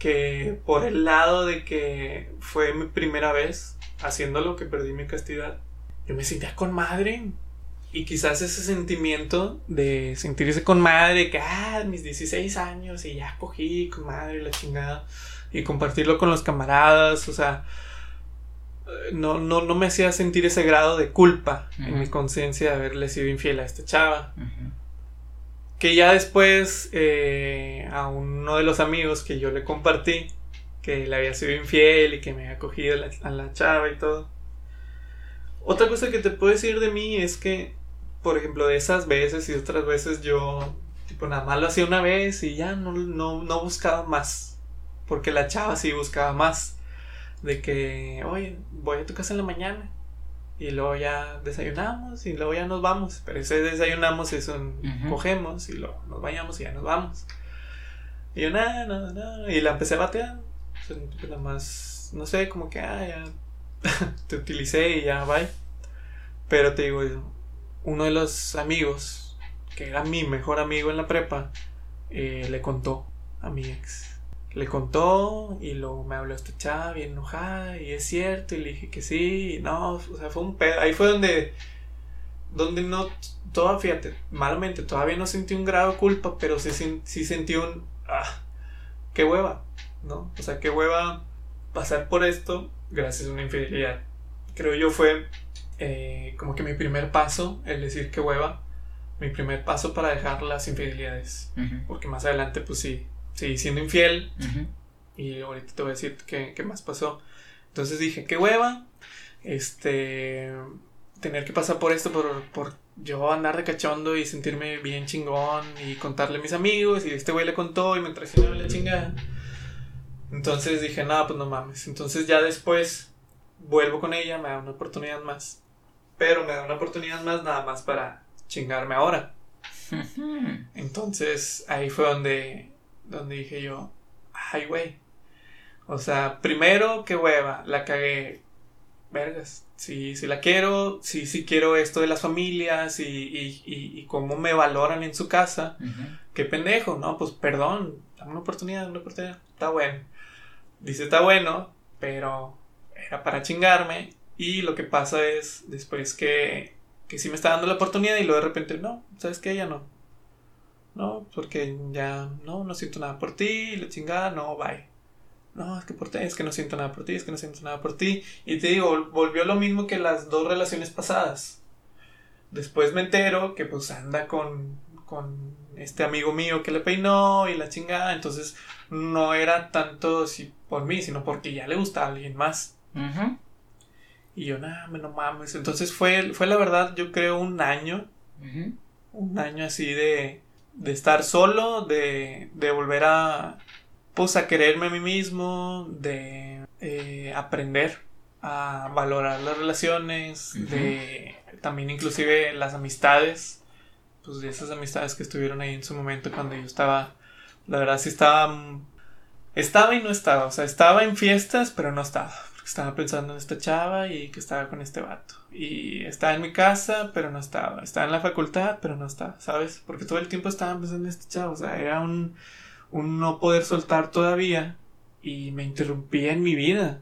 que por el lado de que fue mi primera vez haciéndolo, que perdí mi castidad, yo me sentía con madre. Y quizás ese sentimiento de sentirse con madre, que ah, mis 16 años y ya cogí con madre la chingada, y compartirlo con los camaradas, o sea, no, no, no me hacía sentir ese grado de culpa en mi conciencia de haberle sido infiel a esta chava. Que ya después eh, a uno de los amigos que yo le compartí, que le había sido infiel y que me había cogido a la chava y todo. Otra cosa que te puedo decir de mí es que, por ejemplo, de esas veces y otras veces yo, tipo, nada más lo hacía una vez y ya no, no, no buscaba más. Porque la chava sí buscaba más. De que, oye, voy a tu casa en la mañana y luego ya desayunamos y luego ya nos vamos. Pero ese desayunamos es un cogemos y luego nos vayamos y ya nos vamos. Y yo, nada, nada, nada. Y la empecé a batear. nada más, no sé, como que, ah, ya te utilicé y ya, bye. Pero te digo, uno de los amigos, que era mi mejor amigo en la prepa, eh, le contó a mi ex le contó y luego me habló esta chava bien enojada y es cierto y le dije que sí y no, o sea, fue un pedo. Ahí fue donde, donde no, todo, fíjate, malamente, todavía no sentí un grado de culpa, pero sí, sí sentí un, ah, qué hueva, ¿no? O sea, qué hueva pasar por esto gracias a una infidelidad. Creo yo fue eh, como que mi primer paso, el decir qué hueva, mi primer paso para dejar las infidelidades. Porque más adelante, pues sí, sí, siendo infiel. Y ahorita te voy a decir qué, más pasó. Entonces dije, qué hueva. Este. Tener que pasar por esto, por, por yo andar de cachondo y sentirme bien chingón y contarle a mis amigos. Y este güey le contó y me traicionó la chingada. Entonces dije, no, pues no mames. Entonces ya después vuelvo con ella, me da una oportunidad más. Pero me da una oportunidad más nada más para chingarme ahora. Entonces ahí fue donde donde dije yo, ay, güey. O sea, primero, qué hueva, la cagué. Vergas, si, si la quiero, si, si quiero esto de las familias y, y, y, cómo me valoran en su casa, qué pendejo, ¿no? Pues perdón, dame una oportunidad, una oportunidad, está bueno. Dice, está bueno, pero era para chingarme. Y lo que pasa es, después que, que sí me está dando la oportunidad y luego de repente, no, ¿sabes qué? Ya no no, porque ya no, no siento nada por ti, la chingada, no, bye. No, es que por ti, es que no siento nada por ti, es que no siento nada por ti. Y te digo, volvió lo mismo que las dos relaciones pasadas. Después me entero que pues anda con, con este amigo mío que le peinó y la chingada. Entonces no era tanto si por mí, sino porque ya le gusta a alguien más. Y yo, nada, no mames. Entonces fue, fue la verdad, yo creo, un año. Un año así de, de estar solo, de, de volver a, pues, a quererme a mí mismo, de eh, aprender a valorar las relaciones, de también inclusive las amistades, pues de esas amistades que estuvieron ahí en su momento cuando yo estaba, la verdad sí estaba, estaba y no estaba, o sea, estaba en fiestas, pero no estaba estaba pensando en esta chava y que estaba con este vato. Y estaba en mi casa, pero no estaba. Estaba en la facultad, pero no estaba, ¿sabes? Porque todo el tiempo estaba pensando en este chava. O sea, era un, un no poder soltar todavía y me interrumpía en mi vida.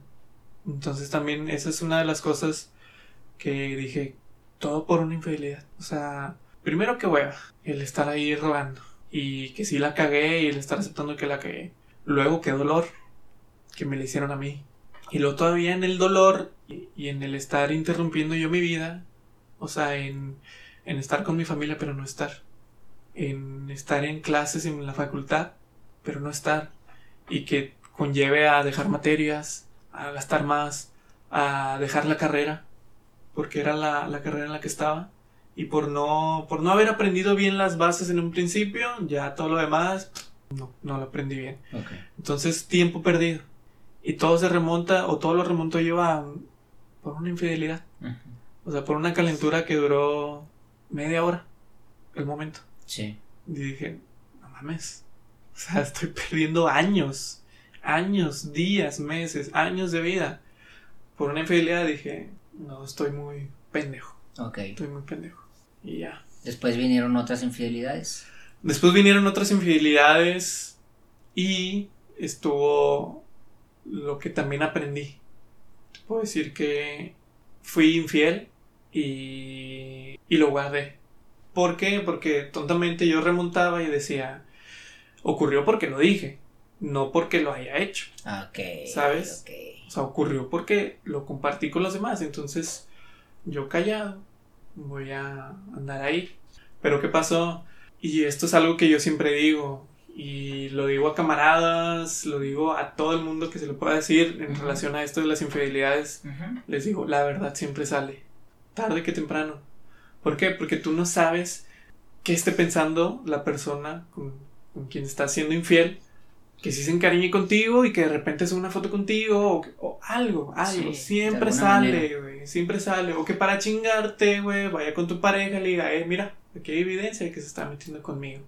Entonces también esa es una de las cosas que dije, todo por una infidelidad. O sea, primero que hueva, el estar ahí rogando y que sí la cagué y el estar aceptando que la cagué. Luego qué dolor que me le hicieron a mí. Y luego todavía en el dolor y, en el estar interrumpiendo yo mi vida, o sea, en, en estar con mi familia pero no estar, en estar en clases en la facultad pero no estar, y que conlleve a dejar materias, a gastar más, a dejar la carrera, porque era la, la carrera en la que estaba, y por no, por no haber aprendido bien las bases en un principio, ya todo lo demás, no, no lo aprendí bien. Entonces, tiempo perdido. Y todo se remonta, o todo lo remonto yo a por una infidelidad. O sea, por una calentura que duró media hora, el momento. Sí. Y dije, no mames. O sea, estoy perdiendo años, años, días, meses, años de vida. Por una infidelidad dije, no, estoy muy pendejo. Ok. Estoy muy pendejo. Y ya. Después vinieron otras infidelidades. Después vinieron otras infidelidades y estuvo lo que también aprendí. puedo decir que fui infiel y, y lo guardé. ¿Por qué? Porque tontamente yo remontaba y decía, ocurrió porque lo dije, no porque lo haya hecho. Ok. ¿Sabes? O sea, ocurrió porque lo compartí con los demás. Entonces, yo callado, voy a andar ahí. Pero ¿qué pasó? Y esto es algo que yo siempre digo. Y lo digo a camaradas, lo digo a todo el mundo que se lo pueda decir en relación a esto de las infidelidades. Les digo, la verdad siempre sale. Tarde que temprano. ¿Por qué? Porque tú no sabes qué esté pensando la persona con, quien estás siendo infiel. Que si se encariñe contigo y que de repente es una foto contigo o, algo, algo. siempre sale, güey. Siempre sale. O que para chingarte, güey, vaya con tu pareja y le diga, eh, mira, aquí hay evidencia de que se está metiendo conmigo.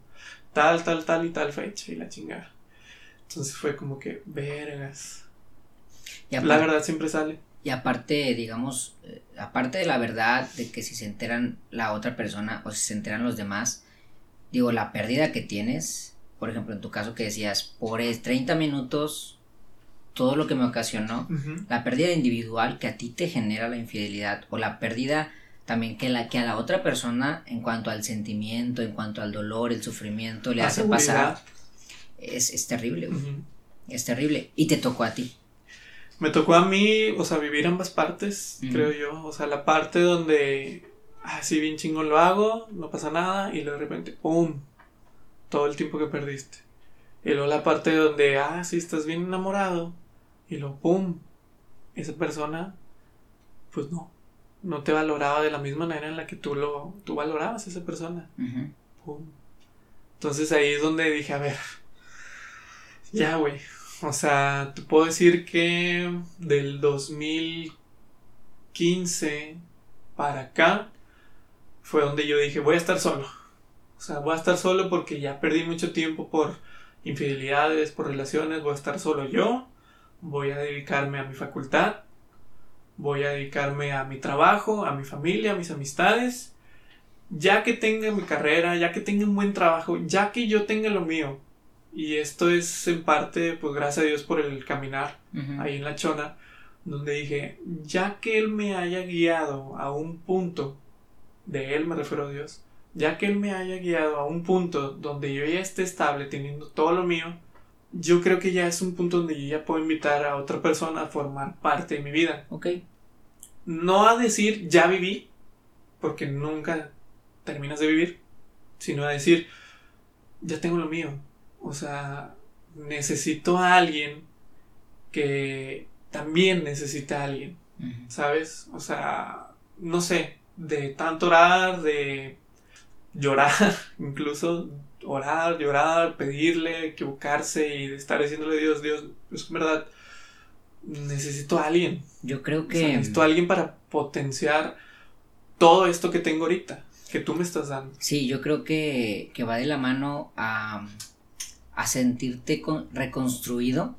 Tal, tal, tal y tal fecha y la chingada. Entonces fue como que, vergas. la verdad siempre sale. Y aparte, digamos, eh, aparte de la verdad de que si se enteran la otra persona o si se enteran los demás, digo, la pérdida que tienes, por ejemplo, en tu caso que decías, por 30 minutos, todo lo que me ocasionó, la pérdida individual que a ti te genera la infidelidad o la pérdida también que, la, que a la otra persona en cuanto al sentimiento, en cuanto al dolor, el sufrimiento, le hace pasar, es, es terrible, Es terrible. Y te tocó a ti. Me tocó a mí, o sea, vivir ambas partes, creo yo. O sea, la parte donde, así bien chingón lo hago, no pasa nada, y luego de repente, ¡pum! Todo el tiempo que perdiste. Y luego la parte donde, ah, sí, estás bien enamorado, y luego, ¡pum! Esa persona, pues no, no te valoraba de la misma manera en la que tú lo, tú valorabas a esa persona. ¡Pum! Entonces ahí es donde dije, a ver, ya, güey, o sea, te puedo decir que del 2015 para acá fue donde yo dije, voy a estar solo. O sea, voy a estar solo porque ya perdí mucho tiempo por infidelidades, por relaciones, voy a estar solo yo, voy a dedicarme a mi facultad, voy a dedicarme a mi trabajo, a mi familia, a mis amistades. Ya que tenga mi carrera, ya que tenga un buen trabajo, ya que yo tenga lo mío, y esto es en parte, pues gracias a Dios por el caminar ahí en la chona, donde dije, ya que Él me haya guiado a un punto, de Él me refiero a Dios, ya que Él me haya guiado a un punto donde yo ya esté estable, teniendo todo lo mío, yo creo que ya es un punto donde yo ya puedo invitar a otra persona a formar parte de mi vida. Ok. No a decir, ya viví, porque nunca terminas de vivir, sino a decir, ya tengo lo mío, o sea, necesito a alguien que también necesita a alguien, ¿sabes? O sea, no sé, de tanto orar, de llorar, incluso orar, llorar, pedirle, equivocarse y estar diciéndole a Dios, Dios, es verdad, necesito a alguien. Yo creo que... necesito a alguien para potenciar todo esto que tengo ahorita, que tú me estás dando. Sí, yo creo que, que va de la mano a a sentirte reconstruido,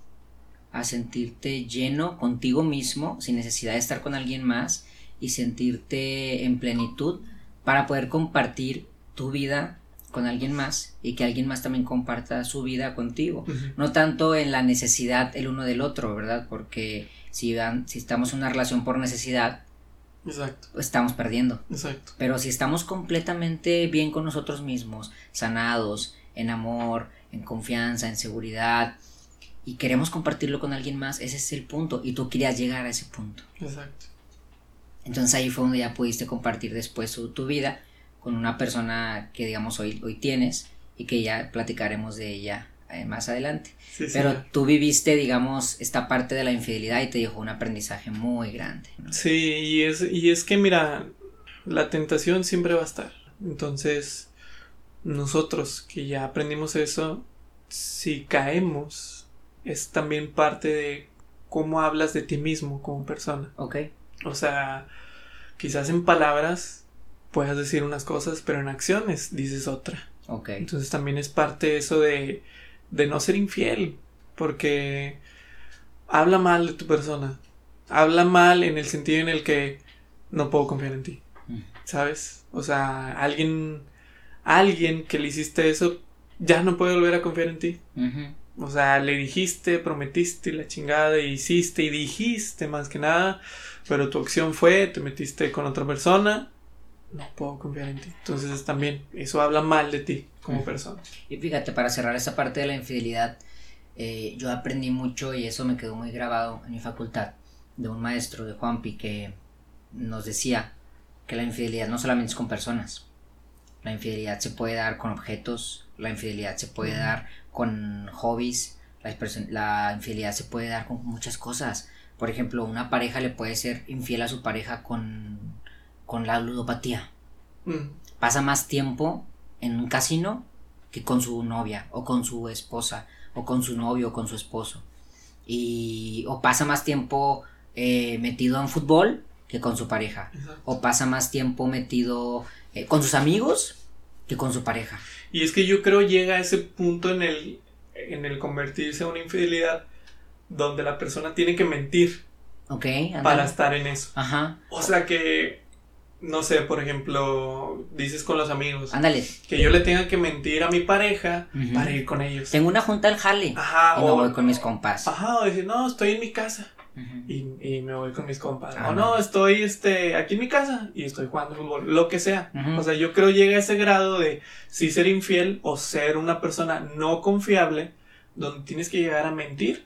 a sentirte lleno contigo mismo, sin necesidad de estar con alguien más y sentirte en plenitud para poder compartir tu vida con alguien más y que alguien más también comparta su vida contigo. No tanto en la necesidad el uno del otro, ¿verdad? Porque si, si estamos en una relación por necesidad, Exacto. estamos perdiendo. Exacto. Pero si estamos completamente bien con nosotros mismos, sanados, en amor, en confianza, en seguridad, y queremos compartirlo con alguien más, ese es el punto, y tú querías llegar a ese punto. Exacto. Entonces ahí fue donde ya pudiste compartir después tu vida con una persona que digamos hoy, hoy tienes y que ya platicaremos de ella eh, más adelante. Pero tú viviste, digamos, esta parte de la infidelidad y te dejó un aprendizaje muy grande. Sí, y es, y es que mira, la tentación siempre va a estar. Entonces, nosotros que ya aprendimos eso, si caemos, es también parte de cómo hablas de ti mismo como persona. Ok. O sea, quizás en palabras puedas decir unas cosas, pero en acciones dices otra. Ok. Entonces también es parte eso de, de no ser infiel, porque habla mal de tu persona. Habla mal en el sentido en el que no puedo confiar en ti. Mm. ¿Sabes? O sea, alguien alguien que le hiciste eso ya no puede volver a confiar en ti. O sea, le dijiste, prometiste la chingada, hiciste y dijiste más que nada, pero tu acción fue, te metiste con otra persona, no puedo confiar en ti. Entonces también eso habla mal de ti como persona. Y fíjate, para cerrar esa parte de la infidelidad, eh, yo aprendí mucho y eso me quedó muy grabado en mi facultad de un maestro de Juanpi que nos decía que la infidelidad no solamente es con personas, la infidelidad se puede dar con objetos, la infidelidad se puede dar con hobbies, la, infidelidad se puede dar con muchas cosas. Por ejemplo, una pareja le puede ser infiel a su pareja con, con la ludopatía. Mm. Pasa más tiempo en un casino que con su novia o con su esposa o con su novio o con su esposo. Y, o pasa más tiempo eh, metido en fútbol que con su pareja. O pasa más tiempo metido eh, con sus amigos que con su pareja. Y es que yo creo llega a ese punto en el, en el convertirse en una infidelidad donde la persona tiene que mentir. Ok. Para estar en eso. Ajá. O sea que, no sé, por ejemplo, dices con los amigos. Ándale. Que yo le tenga que mentir a mi pareja para ir con ellos. Tengo una junta al jale. Ajá. Y me voy con mis compas. Ajá, o decir, no, estoy en mi casa y, me voy con mis compas. o no, estoy este, aquí en mi casa y estoy jugando fútbol, lo que sea. O sea, yo creo llega a ese grado de si ser infiel o ser una persona no confiable donde tienes que llegar a mentir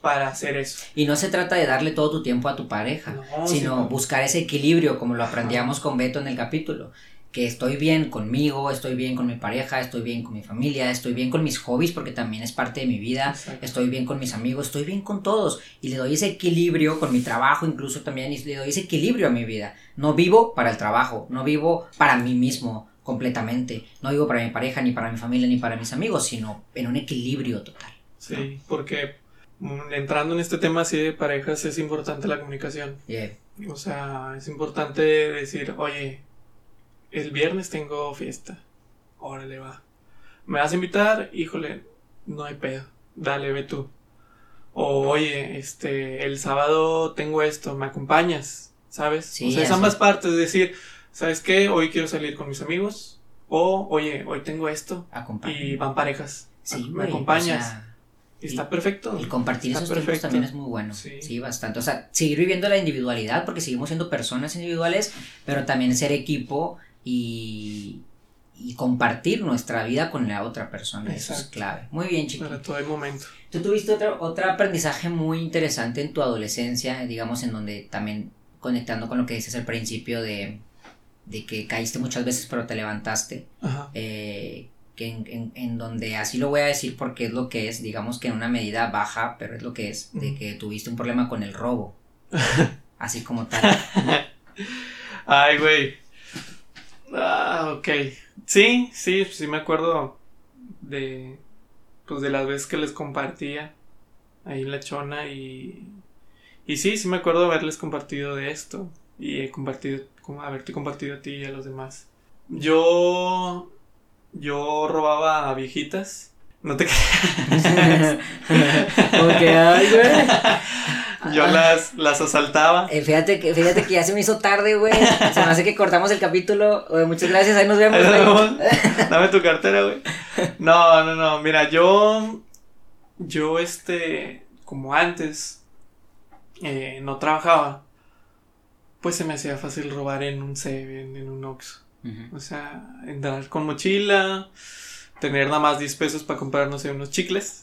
para hacer eso. Y no se trata de darle todo tu tiempo a tu pareja, sino buscar ese equilibrio, como lo aprendíamos con Beto en el capítulo que estoy bien conmigo, estoy bien con mi pareja, estoy bien con mi familia, estoy bien con mis hobbies porque también es parte de mi vida, estoy bien con mis amigos, estoy bien con todos. Y le doy ese equilibrio con mi trabajo incluso también y le doy ese equilibrio a mi vida. No vivo para el trabajo, no vivo para mí mismo completamente, no vivo para mi pareja, ni para mi familia, ni para mis amigos, sino en un equilibrio total. Sí, porque mm, entrando en este tema así de parejas es importante la comunicación. O sea, es importante decir, oye, el viernes tengo fiesta. Órale, va. ¿Me vas a invitar? Híjole, no hay pedo. Dale, ve tú. O, oye, este, el sábado tengo esto, ¿me acompañas? ¿Sabes? Sí, o sea, es ambas partes, es decir, ¿sabes qué? Hoy quiero salir con mis amigos. O, oye, hoy tengo esto. Y van parejas. Sí, ¿Me acompañas? está perfecto. El compartir esos tiempos también es muy bueno. Sí. bastante. O sea, seguir viviendo la individualidad, porque seguimos siendo personas individuales, pero también ser equipo y, compartir nuestra vida con la otra persona. Eso es clave. Muy bien, chicos. Para todo el momento. Tú tuviste otro, otro aprendizaje muy interesante en tu adolescencia, digamos, en donde también conectando con lo que dices al principio de, que caíste muchas veces pero te levantaste. Eh, que en, en, donde así lo voy a decir porque es lo que es, digamos que en una medida baja, pero es lo que es, de que tuviste un problema con el robo. así como tal. Ay, güey. Ah, ok. Sí, sí, sí me acuerdo de. Pues de las veces que les compartía ahí en la chona y. Y sí, sí me acuerdo de haberles compartido de esto. Y he compartido, como haberte compartido a ti y a los demás. Yo. Yo robaba a viejitas. No te creas. ay, güey. Yo las, las asaltaba. Eh, fíjate, que, fíjate que ya se me hizo tarde, güey. Se me hace que cortamos el capítulo. muchas gracias, ahí nos vemos. Dame tu cartera, güey. No, no, no. Mira, yo. Yo, este. Como antes. Eh, no trabajaba. Pues se me hacía fácil robar en un Seven, en un Oxxo. O sea, entrar con mochila tener nada más 10 pesos para comprar, no sé, unos chicles,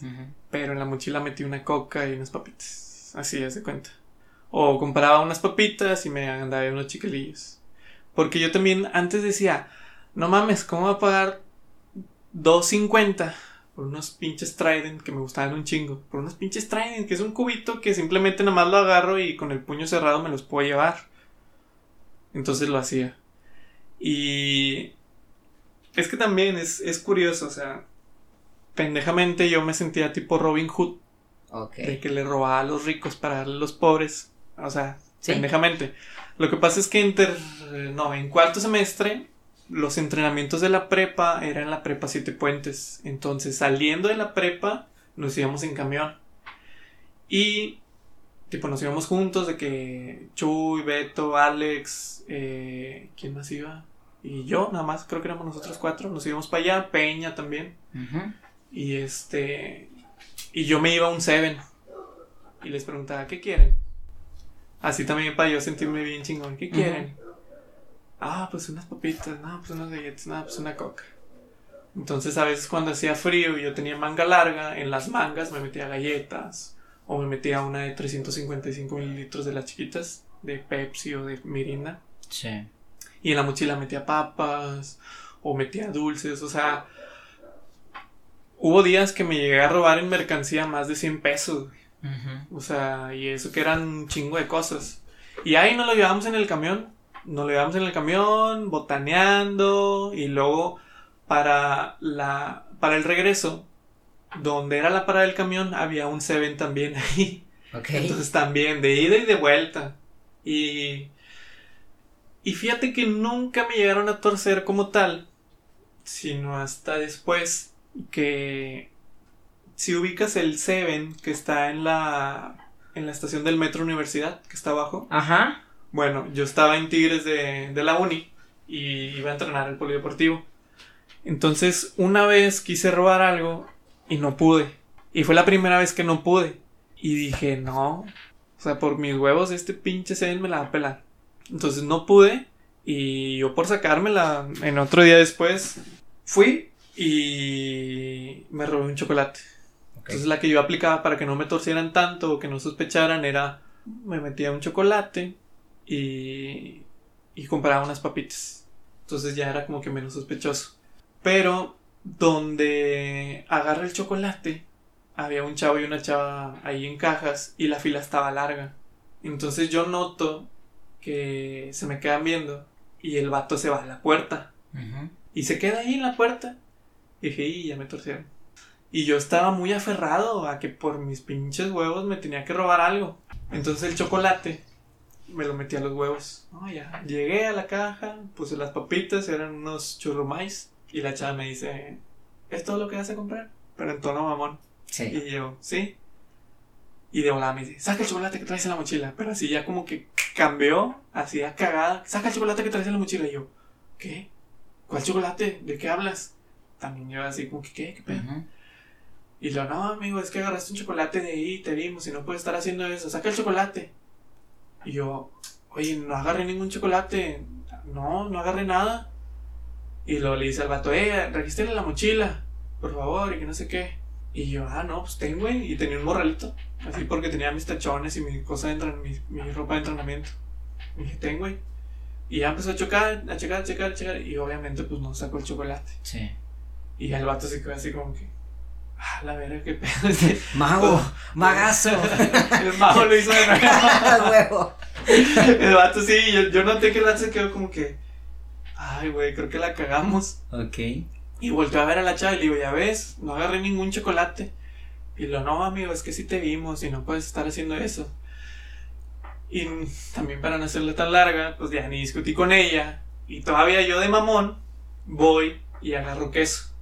pero en la mochila metí una coca y unas papitas. Así, es de cuenta. O compraba unas papitas y me andaba unos chiquilillos. Porque yo también antes decía, no mames, ¿cómo voy a pagar 2.50 por unos pinches Trident que me gustaban un chingo? Por unos pinches Trident, que es un cubito que simplemente nada más lo agarro y con el puño cerrado me los puedo llevar. Entonces lo hacía. Y es que también es, es curioso, o sea, pendejamente yo me sentía tipo Robin Hood. De que le robaba a los ricos para darle a los pobres. O sea, pendejamente. Lo que pasa es que en, no, en cuarto semestre los entrenamientos de la prepa eran la prepa Siete Puentes. Entonces, saliendo de la prepa, nos íbamos en camión. Y, tipo, nos íbamos juntos de que Chuy, Beto, Alex, eh, ¿quién más iba? Y yo, nada más, creo que éramos nosotros cuatro. Nos íbamos para allá, Peña también. Y este, Y yo me iba a un Seven. Y les preguntaba, ¿qué quieren? Así también para yo sentirme bien chingón. ¿Qué quieren? Ah, pues unas papitas, no, pues unas galletas, no, pues una coca. Entonces a veces cuando hacía frío y yo tenía manga larga, en las mangas me metía galletas. O me metía una de 355 mililitros de las chiquitas, de Pepsi o de Mirinda. Sí. Y en la mochila metía papas o metía dulces, o sea, hubo días que me llegué a robar en mercancía más de 100 pesos, o sea, y eso que eran un chingo de cosas. Y ahí nos lo llevamos en el camión, nos lo llevamos en el camión, botaneando, y luego para la para el regreso, donde era la parada del camión, había un Seven también ahí. Entonces también, de ida y de vuelta. Y y fíjate que nunca me llegaron a torcer como tal, sino hasta después que si ubicas el Seven que está en la en la estación del Metro Universidad, que está abajo. Ajá. Bueno, yo estaba en Tigres de, de la uni y iba a entrenar el polideportivo. Entonces, una vez quise robar algo y no pude. Y fue la primera vez que no pude. Y dije, no. O sea, por mis huevos, este pinche Seven me la va a pelar. Entonces no pude y yo por sacármela en otro día después fui y me robé un chocolate. Entonces la que yo aplicaba para que no me torcieran tanto o que no sospecharan era me metía un chocolate y, y compraba unas papitas. Entonces ya era como que menos sospechoso. Pero donde agarra el chocolate había un chavo y una chava ahí en cajas y la fila estaba larga. Entonces yo noto que se me quedan viendo y el vato se va a la puerta. Y se queda ahí en la puerta. Y dije, y ya me torcieron. Y yo estaba muy aferrado a que por mis pinches huevos me tenía que robar algo. Entonces el chocolate me lo metí a los huevos. Oh, ya. Llegué a la caja, puse las papitas, eran unos churrumais. Y la chava me dice, ¿es todo lo que vas a comprar? Pero en tono mamón. Sí. Y yo, sí. Y de volada me dice, saca el chocolate que traes en la mochila. Pero así ya como que cambió, así a cagada. Saca el chocolate que traes en la mochila. Y yo, ¿qué? ¿Cuál chocolate? ¿De qué hablas? También yo así como que, ¿qué? ¿Qué pedo? Y lo, no, amigo, es que agarraste un chocolate de ahí, te vimos y no puedes estar haciendo eso. Saca el chocolate. Y yo, oye, no agarré ningún chocolate. No, no agarré nada. Y luego le dice al vato, eh, regístrale la mochila, por favor, y que no sé qué. Y yo, ah, no, pues tengo, güey. Y tenía un morralito. Así porque tenía mis tachones y mi cosa de mi, mi, ropa de entrenamiento. Y dije, tengo, güey. Y ya empezó a chocar, a checar, a checar, a checar. Y obviamente, pues no sacó el chocolate. Sí. Y el vato se quedó así como que. Ah, la verga, qué pedo. Este, Mago, magazo. el mago lo hizo de nuevo. El vato sí, yo, yo noté que el vato se quedó como que. Ay, güey, creo que la cagamos. Ok. Y volteó a ver a la chava y le digo, ya ves, no agarré ningún chocolate. Y lo, no, amigo, es que sí te vimos y no puedes estar haciendo eso. Y también para no hacerla tan larga, pues ya ni discutí con ella. Y todavía yo de mamón voy y agarro queso.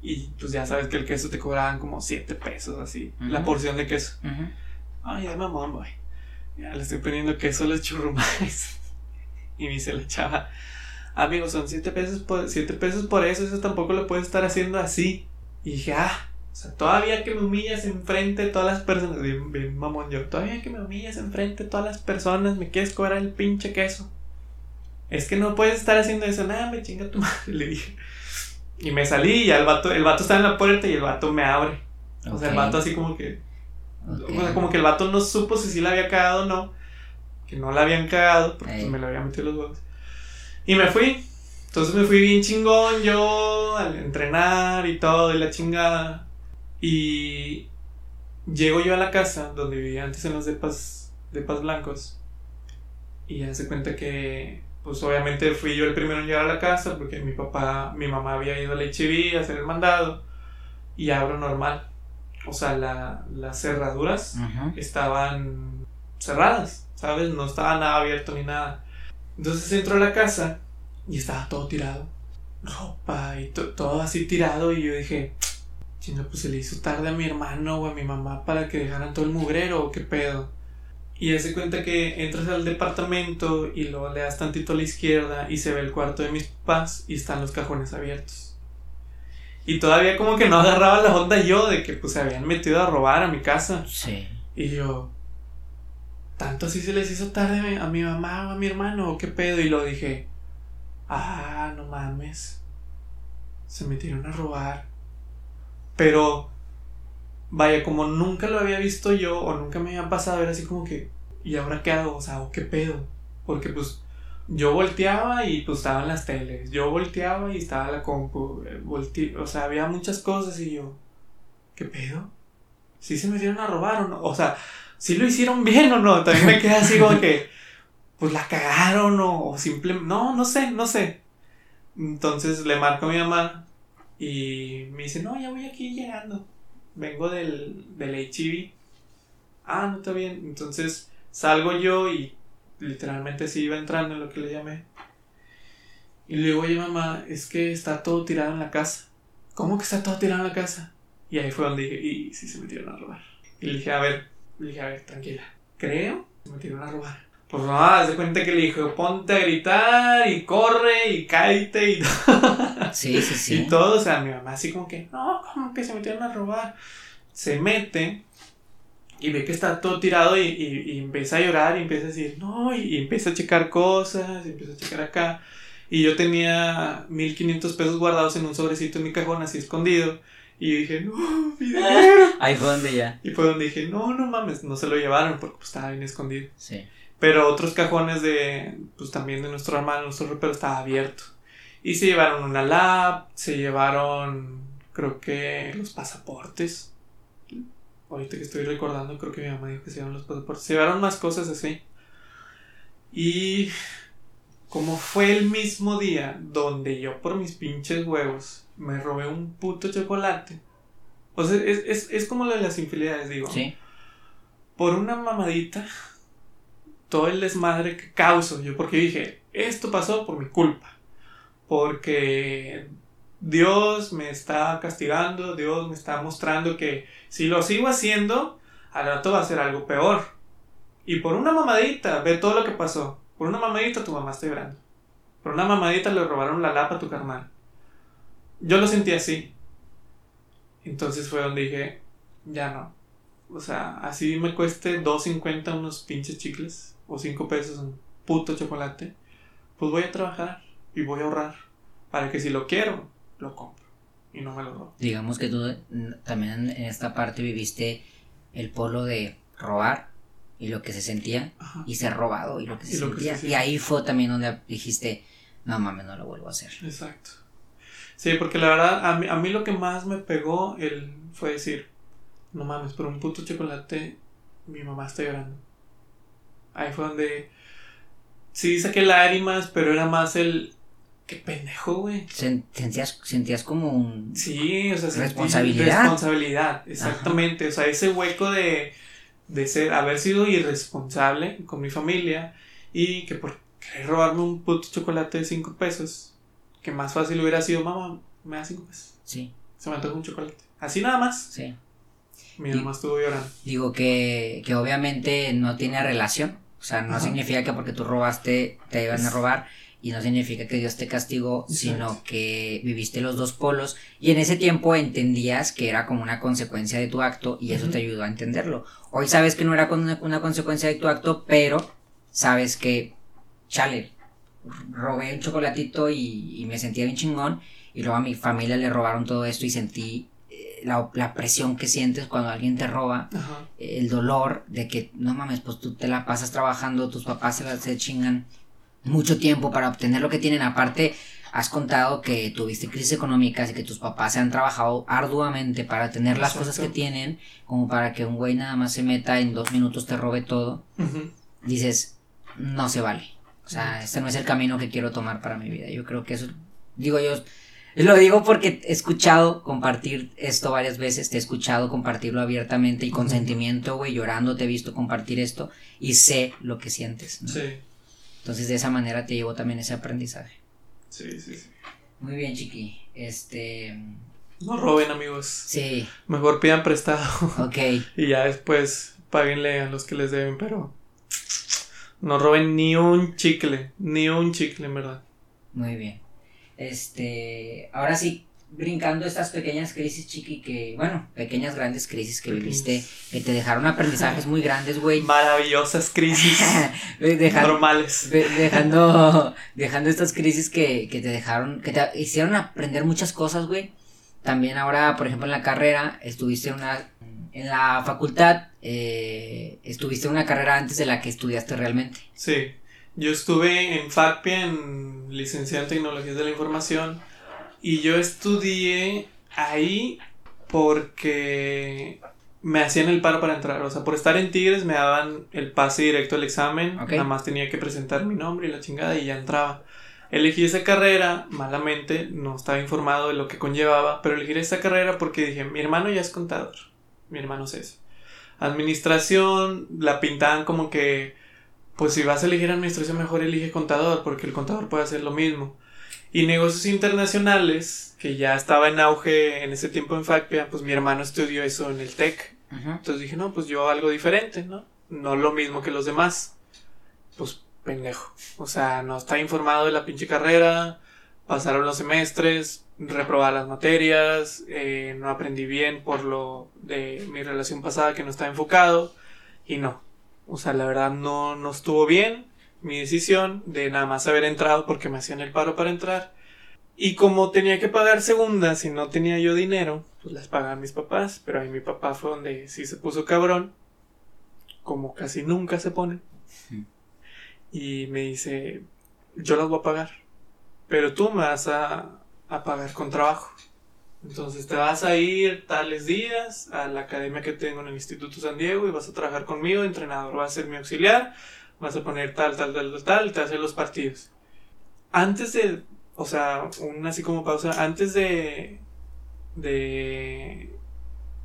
Y pues ya sabes que el queso te cobraban como 7 pesos así, la porción de queso. Ay, de mamón, voy. Ya le estoy poniendo queso a los churrumais. y me dice la chava, amigo, son 7 pesos por, siete pesos por eso, eso tampoco lo puedes estar haciendo así. Y dije, ah, o sea, todavía que me humillas enfrente de todas las personas, bien, bien mamón yo, todavía que me humillas enfrente de todas las personas, me quieres cobrar el pinche queso. Es que no puedes estar haciendo eso, nada, me chinga tu madre, le dije. Y me salí y ya el vato, el vato está en la puerta y el vato me abre. O sea, el vato así como que o sea, como que el vato no supo si sí la había cagado o no. Que no la habían cagado, porque me lo había metido los huevos. Y me fui. Entonces me fui bien chingón yo al entrenar y todo y la chingada. Y llego yo a la casa donde vivía antes en los depas, depas blancos. Y ya se cuenta que, pues obviamente fui yo el primero en llegar a la casa porque mi papá, mi mamá había ido al HIV a hacer el mandado. Y abro normal. O sea, la- las cerraduras estaban cerradas, ¿sabes? No estaba nada abierto ni nada. Entonces entro a la casa y estaba todo tirado. Ropa y to- todo así tirado y yo dije, chinga, pues se le hizo tarde a mi hermano o a mi mamá para que dejaran todo el mugrero o qué pedo. Y ya se cuenta que entras al departamento y luego le das tantito a la izquierda y se ve el cuarto de mis papás y están los cajones abiertos. Y todavía como que no agarraba la onda yo de que pues se habían metido a robar a mi casa. Sí. Y yo, ¿tanto así se les hizo tarde a mi, mamá o a mi hermano qué pedo? Y lo dije, ah, no mames. Se metieron a robar. Pero, vaya, como nunca lo había visto yo o nunca me había pasado, era así como que, ¿y ahora qué hago? O sea, ¿o qué pedo? Porque pues yo volteaba y pues estaban las teles. Yo volteaba y estaba la compu. eh, volte- o sea, había muchas cosas y yo, ¿qué pedo? ¿Sí se metieron a robar o no? O sea, ¿sí lo hicieron bien o no? También me quedé así como que, pues la cagaron o, o simplemente, no, no sé, no sé. Entonces le marco a mi mamá y me dice, no, ya voy aquí llegando. Vengo del, del HIV. Ah, no está bien. Entonces salgo yo y literalmente sí iba entrando en lo que le llamé. Y le digo, oye mamá, es que está todo tirado en la casa. ¿Cómo que está todo tirado en la casa? Y ahí fue donde dije, y sí se metieron a robar. Y le dije, a ver, le dije, a ver, tranquila. Creo que se metieron a robar. Pues mamá, haz de cuenta que le dije, ponte a gritar y corre y cállate y Sí, sí, sí. y todo, o sea, mi mamá así como que, no, como que se metieron a robar. Se mete y ve que está todo tirado y, y- y empieza a llorar y empieza a decir, no, y, y empieza a checar cosas, y empieza a checar acá. Y yo tenía 1500 pesos guardados en un sobrecito en mi cajón, así escondido. Y dije, no, mi dinero. Ahí fue donde ya. Y fue donde dije, no, no mames, no se lo llevaron porque pues, estaba bien escondido. Sí. Pero otros cajones de, pues también de nuestro hermano, nuestro ropero estaba abierto. Y se llevaron una lap, se llevaron, creo que los pasaportes. Ahorita que estoy recordando, creo que mi mamá dijo que se llevaron los pasaportes. Se llevaron más cosas así. Y como fue el mismo día donde yo por mis pinches huevos me robé un puto chocolate. O sea, es, es, es como lo de las infidelidades, digo. Sí. por una mamadita todo el desmadre que causo yo porque dije esto pasó por mi culpa. Porque Dios me está castigando Dios me está mostrando que si lo sigo haciendo al rato va a ser algo peor. Y por una mamadita ve todo lo que pasó. Por una mamadita tu mamá está llorando. Por una mamadita le robaron la lapa a tu carnal yo lo sentí así entonces fue donde dije ya no o sea, así me cueste 2.50 unos pinches chicles o 5 pesos un puto chocolate, pues voy a trabajar y voy a ahorrar para que si lo quiero, lo compro y no me lo robo. Digamos que tú también en, esta parte viviste el polo de robar y lo que se sentía Ajá. y ser robado y lo que se Y lo que se sentía. y ahí fue también donde dijiste, no mames, no lo vuelvo a hacer. Exacto. Sí, porque la verdad, a mí, a mí lo que más me pegó el, fue decir, no mames, por un puto chocolate mi mamá está llorando. Ahí fue donde sí saqué lágrimas, pero era más el, qué pendejo, güey. Sen- Sentías, sentías como un... Sí, o sea, Responsabilidad. Responsabilidad, exactamente. O sea, ese hueco de, de ser, haber sido irresponsable con mi familia y que por querer robarme un puto chocolate de 5 pesos, que más fácil hubiera sido, mamá, me da 5 pesos. Sí, Se me antoja un chocolate. Así nada más. sí. Mi mamá estuvo llorando. Digo que, que obviamente no tiene relación. O sea, no Ajá. significa que porque tú robaste te iban a robar. Y no significa que Dios te castigó, Exacto. sino que viviste los dos polos. Y en ese tiempo entendías que era como una consecuencia de tu acto y eso te ayudó a entenderlo. Hoy sabes que no era una, una consecuencia de tu acto, pero sabes que, chale, robé un chocolatito y, y me sentía bien chingón. Y luego a mi familia le robaron todo esto y sentí eh, la, la presión que sientes cuando alguien te roba Ajá. el dolor de que no mames, pues tú te la pasas trabajando, tus papás se, la, se chingan mucho tiempo para obtener lo que tienen. Aparte, has contado que tuviste crisis económicas y que tus papás se han trabajado arduamente para tener las cosas que tienen, como para que un güey nada más se meta en dos minutos te robe todo. Dices, no se vale. O sea, este no es el camino que quiero tomar para mi vida. Yo creo que eso, digo yo, lo digo porque he escuchado compartir esto varias veces, te he escuchado compartirlo abiertamente y con sentimiento, güey, llorando te he visto compartir esto y sé lo que sientes. ¿no? Sí. Entonces de esa manera te llevo también ese aprendizaje. Sí, sí, sí. Muy bien, chiqui. Este, No roben, amigos. sí, Mejor pidan prestado. ok. Y ya después páguenle a los que les deben, pero no roben ni un chicle, ni un chicle, en verdad. Muy bien. Este, ahora sí, brincando estas pequeñas crisis, chiqui, que, bueno, pequeñas grandes crisis que viviste, que te dejaron aprendizajes muy grandes, güey. Maravillosas crisis normales. dejando, dejando estas crisis que, que te dejaron, que te hicieron aprender muchas cosas, güey. También ahora, por ejemplo, en la carrera, estuviste en una, en la facultad, eh, estuviste en una carrera antes de la que estudiaste realmente. Sí, yo estuve en FACPIA, en licenciado en Tecnologías de la Información, y yo estudié ahí porque me hacían el paro para entrar. O sea, por estar en Tigres me daban el pase directo al examen. Nada más tenía que presentar mi nombre y la chingada y ya entraba. Elegí esa carrera, malamente, no estaba informado de lo que conllevaba, pero elegí esa carrera porque dije, mi hermano ya es contador. Mi hermano es eso. Administración, la pintaban como que, pues si vas a elegir administración, mejor elige contador, porque el contador puede hacer lo mismo. Y negocios internacionales, que ya estaba en auge en ese tiempo en FACPIA, pues mi hermano estudió eso en el TEC. Entonces dije, no, pues yo algo diferente, ¿no? No lo mismo que los demás. Pues pendejo. O sea, no está informado de la pinche carrera, pasaron los semestres, reprobar las materias, eh, no aprendí bien por lo de mi relación pasada que no estaba enfocado. Y no. O sea, la verdad no, no estuvo bien mi decisión de nada más haber entrado porque me hacían el paro para entrar. Y como tenía que pagar segundas y no tenía yo dinero, pues las pagaban mis papás, pero ahí mi papá fue donde sí se puso cabrón, como casi nunca se pone. Y me dice, yo las voy a pagar, pero tú me vas a, a pagar con trabajo. Entonces te vas a ir tales días a la academia que tengo en el Instituto San Diego y vas a trabajar conmigo, entrenador va a ser mi auxiliar, vas a poner tal, tal, tal, tal, tal, te hacer los partidos. Antes de, o sea, un así como pausa, antes de, de,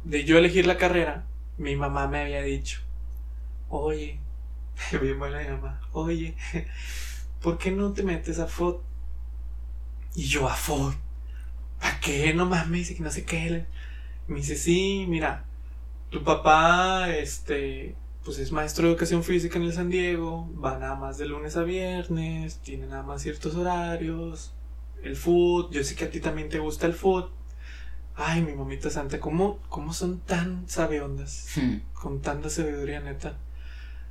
de yo elegir la carrera, mi mamá me había dicho, oye, bien buena mi mamá, oye, ¿por qué no te metes a FOD? Y yo a FOD, ¿para qué? No mames, que no sé qué. Me dice, sí, mira, tu papá, este, pues es maestro de educación física en el San Diego, va nada más de lunes a viernes, tiene nada más ciertos horarios, el food, yo sé que a ti también te gusta el food. Ay, mi mamita santa, ¿cómo, cómo son tan sabiondas? Hmm. Con tanta sabiduría neta.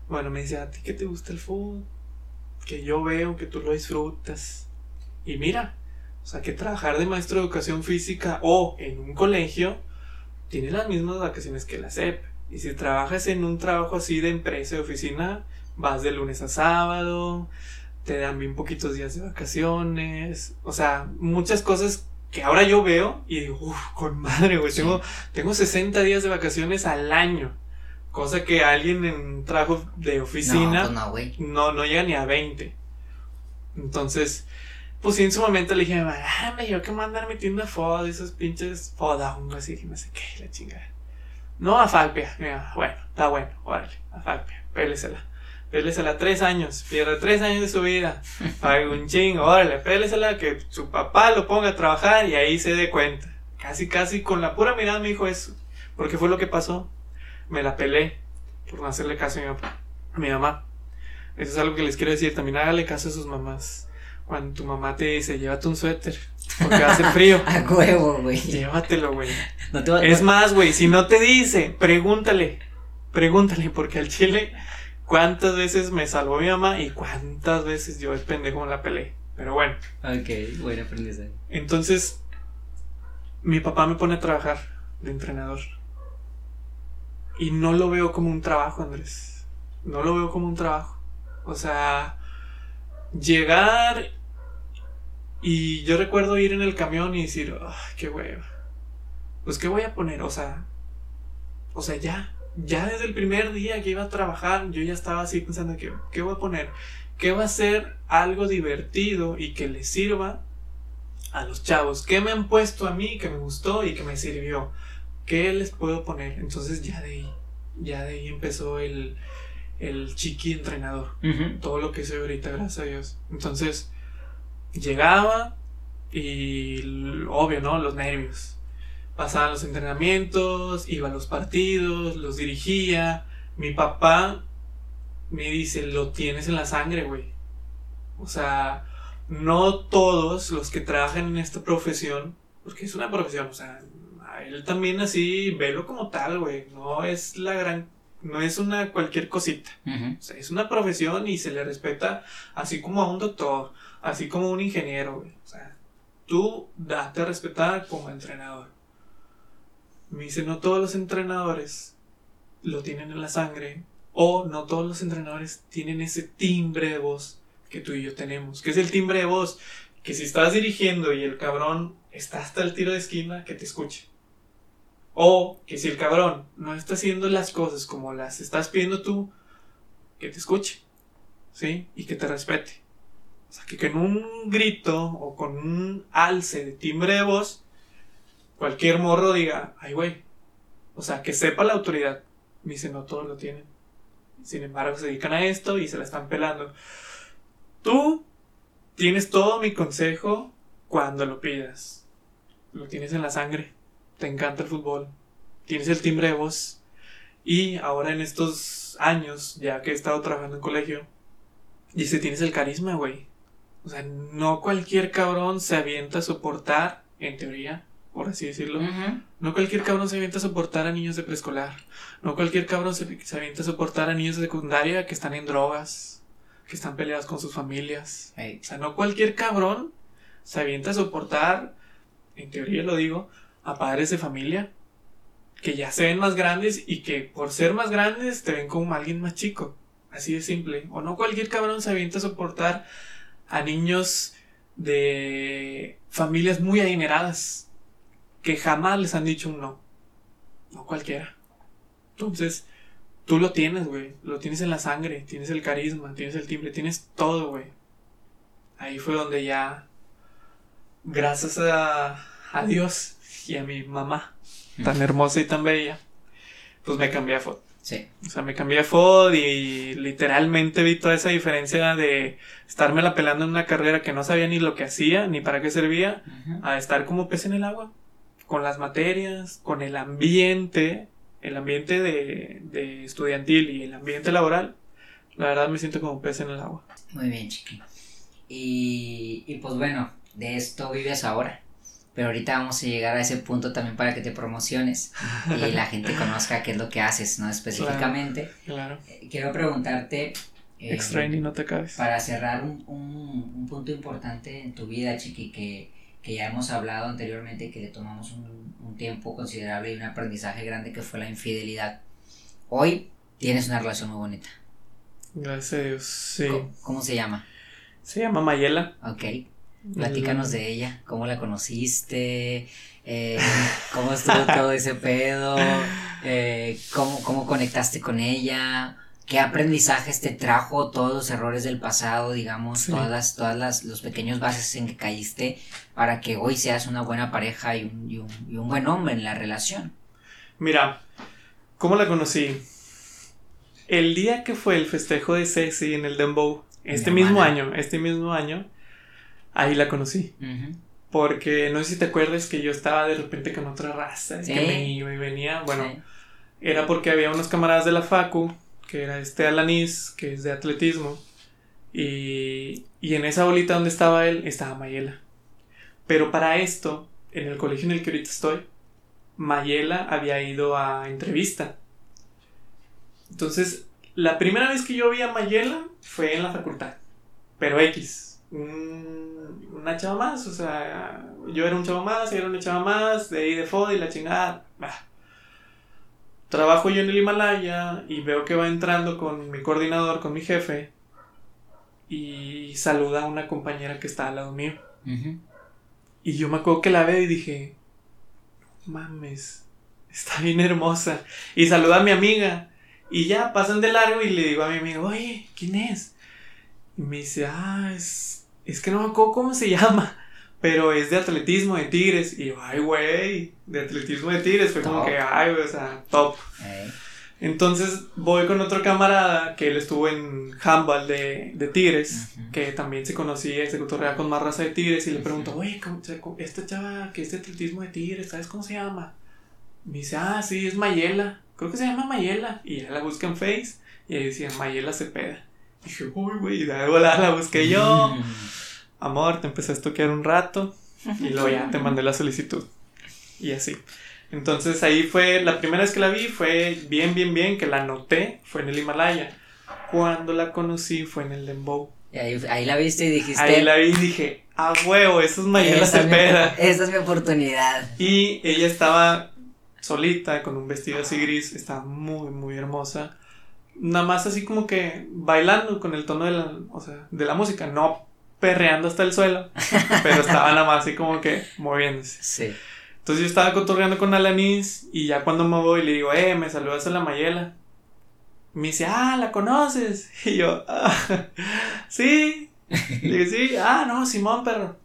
Bueno, me dice, ¿a ti que te gusta el food? Que yo veo que tú lo disfrutas. Y mira, sea, que trabajar de maestro de educación física o en un colegio tiene las mismas vacaciones que la SEP. Y si trabajas en un trabajo así de empresa, de oficina, vas de lunes a sábado, te dan bien poquitos días de vacaciones, o sea, muchas cosas que ahora yo veo y digo, uff, con madre, güey, tengo, tengo 60 días de vacaciones al año. Cosa que alguien en un trabajo de oficina no, pues no, no, llega ni a 20. Entonces, pues sí, en su momento le dije, ah, me yo que mandar metiendo foda, esos pinches foda, así, no sé qué, la chingada. No a Falpia. Mira, bueno, está bueno, órale, a Falpia, pélesela. Pélesela tres años, pierde tres años de su vida. Pague un chingo, órale, pélesela que su papá lo ponga a trabajar y ahí se dé cuenta. Casi, casi con la pura mirada me dijo eso. Porque fue lo que pasó. Me la pelé por no hacerle caso a mi, papá, a mi mamá. Eso es algo que les quiero decir. También hágale caso a sus mamás. Cuando tu mamá te dice, llévate un suéter, porque hace frío. a huevo, güey. Llévatelo, güey. es más, güey, si no te dice, pregúntale. Pregúntale, porque al chile, ¿cuántas veces me salvó mi mamá y cuántas veces yo el pendejo en la peleé? Pero bueno. Ok, buen aprendizaje. Entonces, mi papá me pone a trabajar de entrenador. Y no lo veo como un trabajo, Andrés. No lo veo como un trabajo. O sea, llegar y yo recuerdo ir en el camión y decir, qué hueva. Pues, ¿qué voy a poner? O sea, o sea, ya, ya desde el primer día que iba a trabajar, yo ya estaba así pensando, que, ¿qué voy a poner? ¿Qué va a ser algo divertido y que le sirva a los chavos? ¿Qué me han puesto a mí que me gustó y que me sirvió? ¿Qué les puedo poner? Entonces ya de ahí, ya de ahí empezó el, el chiqui entrenador. Todo lo que soy ahorita, gracias a Dios. Entonces, llegaba y obvio, ¿no? Los nervios. Pasaban los entrenamientos, iba a los partidos, los dirigía. Mi papá me dice, lo tienes en la sangre, güey. O sea, no todos los que trabajan en esta profesión Porque es una profesión, o sea, a él también así, velo como tal, güey. No es la gran, no es una cualquier cosita. O sea, es una profesión y se le respeta así como a un doctor, así como un ingeniero, güey. O sea, tú date a respetar como entrenador. Me dice, no todos los entrenadores lo tienen en la sangre. O no todos los entrenadores tienen ese timbre de voz que tú y yo tenemos. ¿Qué es el timbre de voz? Que si estás dirigiendo y el cabrón está hasta el tiro de esquina, que te escuche. O que si el cabrón no está haciendo las cosas como las estás pidiendo tú, que te escuche. ¿Sí? Y que te respete. O sea, que con un grito o con un alce de timbre de voz, cualquier morro diga, ay, güey. O sea, que sepa la autoridad. Me dice, no todos lo tienen. Sin embargo, se dedican a esto y se la están pelando. Tú tienes todo mi consejo cuando lo pidas. Lo tienes en la sangre. Te encanta el fútbol. Tienes el timbre de voz. Y ahora en estos años, ya que he estado trabajando en colegio, dice, tienes el carisma, güey. O sea, no cualquier cabrón se avienta a soportar, en teoría, por así decirlo. No cualquier cabrón se avienta a soportar a niños de preescolar. No cualquier cabrón se, se avienta a soportar a niños de secundaria que están en drogas, que están peleados con sus familias. O sea, no cualquier cabrón se avienta a soportar, en teoría lo digo, a padres de familia que ya se ven más grandes y que por ser más grandes te ven como alguien más chico. Así de simple. O no cualquier cabrón se avienta a soportar a niños de familias muy adineradas que jamás les han dicho un no. No cualquiera. Entonces, tú lo tienes, güey. Lo tienes en la sangre, tienes el carisma, tienes el timbre, tienes todo, güey. Ahí fue donde ya, gracias a, a Dios y a mi mamá, tan hermosa y tan bella, pues me cambié a FOD. Sí. O sea, me cambié a FOD y literalmente vi toda esa diferencia de estarme la pelando en una carrera que no sabía ni lo que hacía, ni para qué servía, a estar como pez en el agua, con las materias, con el ambiente, el ambiente de, de estudiantil y el ambiente laboral. La verdad me siento como pez en el agua. Muy bien, chiqui. Y, y pues bueno, de esto vives ahora. Pero ahorita vamos a llegar a ese punto también para que te promociones y la gente conozca qué es lo que haces, ¿no? Específicamente. Claro. Eh, Quiero preguntarte. eh, Extraño y no te cabes. para cerrar un, un- un punto importante en tu vida, Chiqui, que, que ya hemos hablado anteriormente, que le tomamos un, un tiempo considerable y un aprendizaje grande que fue la infidelidad. Hoy tienes una relación muy bonita. Gracias a Dios. Sí. ¿Cómo, cómo se llama? Se llama Mayela. Ok. Platícanos de ella, cómo la conociste, eh, cómo estuvo todo ese pedo, eh, cómo, cómo conectaste con ella, qué aprendizajes te trajo todos los errores del pasado, digamos, Sí. todas las, todas las, los pequeños bases en que caíste para que hoy seas una buena pareja y un, y un, y un buen hombre en la relación. Mira, ¿cómo la conocí? El día que fue el festejo de Ceci en el Dembow, este Mi mismo año, este mismo año, ahí la conocí. Ujú. Porque no sé si te acuerdas que yo estaba de repente con otra raza, y Sí. que me iba y venía. Bueno, Sí. era porque había unos camaradas de la Facu, que era este Alanis, que es de atletismo. Y, y en esa bolita donde estaba él, estaba Mayela. Pero para esto, en el colegio en el que ahorita estoy, Mayela había ido a entrevista. Entonces, la primera vez que yo vi a Mayela fue en la facultad. Pero X. un- una chava más, o sea, yo era un chavo más, ella era una chava más, de ahí de FOD y la chingada. bah. Trabajo yo en el Himalaya y veo que va entrando con mi coordinador, con mi jefe, y saluda a una compañera que está al lado mío. Ujú. Y yo me acuerdo que la veo y dije, mames, está bien hermosa. Y saluda a mi amiga. Y ya pasan de largo y le digo a mi amigo, oye, ¿quién es? Y me dice, ah, es, es que no me acuerdo cómo se llama. Pero es de atletismo de Tigres. Y yo, ay, güey, de atletismo de Tigres. Fue como Top. que, ay, güey, o sea, top. Entonces voy con otro camarada que él estuvo en handball de, de Tigres, que también se conocía se cotorreaba con más raza de Tigres y le pregunto, oye, ¿cómo se- cómo- esta chava que es de atletismo de Tigres, ¿sabes cómo se llama? Me dice, ah, sí, es Mayela, creo que se llama Mayela. Y ya la busca en Face y ahí decía Mayela Cepeda. Y dije, uy, güey, de volada la busqué yo. Amor, te empecé a estoquear un rato. Y luego ya te mandé la solicitud. Y así. Entonces ahí fue, la primera vez que la vi fue bien, bien, bien, que la noté, fue en el Himalaya. Cuando la conocí fue en el Dembow. Y ahí, ahí la viste y dijiste. Ahí la vi y dije, a huevo, eso es Mayela Cepeda. esa es mi oportunidad. Y ella estaba solita, con un vestido así gris, estaba muy, muy hermosa. Nada más así como que bailando con el tono de la, o sea, de la música, no perreando hasta el suelo, pero estaba nada más así como que moviéndose. Sí. Entonces yo estaba cotorreando con Alanis y ya cuando me voy le digo, eh, me saludas a la Mayela. Me dice, ah, ¿la conoces? Y yo, ah, sí. Le digo, sí, ah, no, Simón, pero.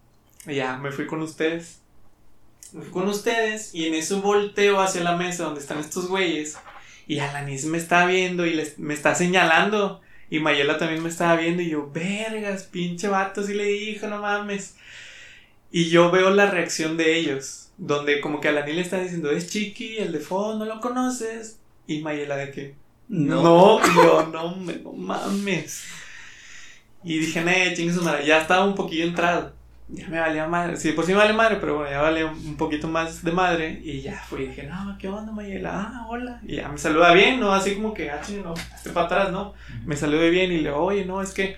Y ya, me fui con ustedes. Me fui con ustedes y en eso volteo hacia la mesa donde están estos güeyes. Y Alanis me está viendo y les, me está señalando. Y Mayela también me estaba viendo y yo, vergas, pinche vato, sí le dijo, no mames. Y yo veo la reacción de ellos, donde como que Alanis le está diciendo, es Chiqui, el de fondo, ¿no lo conoces? Y Mayela de que, no, y yo, no, me, no mames. Y dije, ne, chingue su madre, ya estaba un poquillo entrado. Ya me valía madre, sí, por sí me vale madre, pero bueno, ya vale un poquito más de madre. Y ya fui y dije, no, ¿qué onda, Mayela? Ah, hola. Y ya me saluda bien, ¿no? Así como que, ah, no, esté para atrás, ¿no? Me saludé bien y le digo, oye, no, es que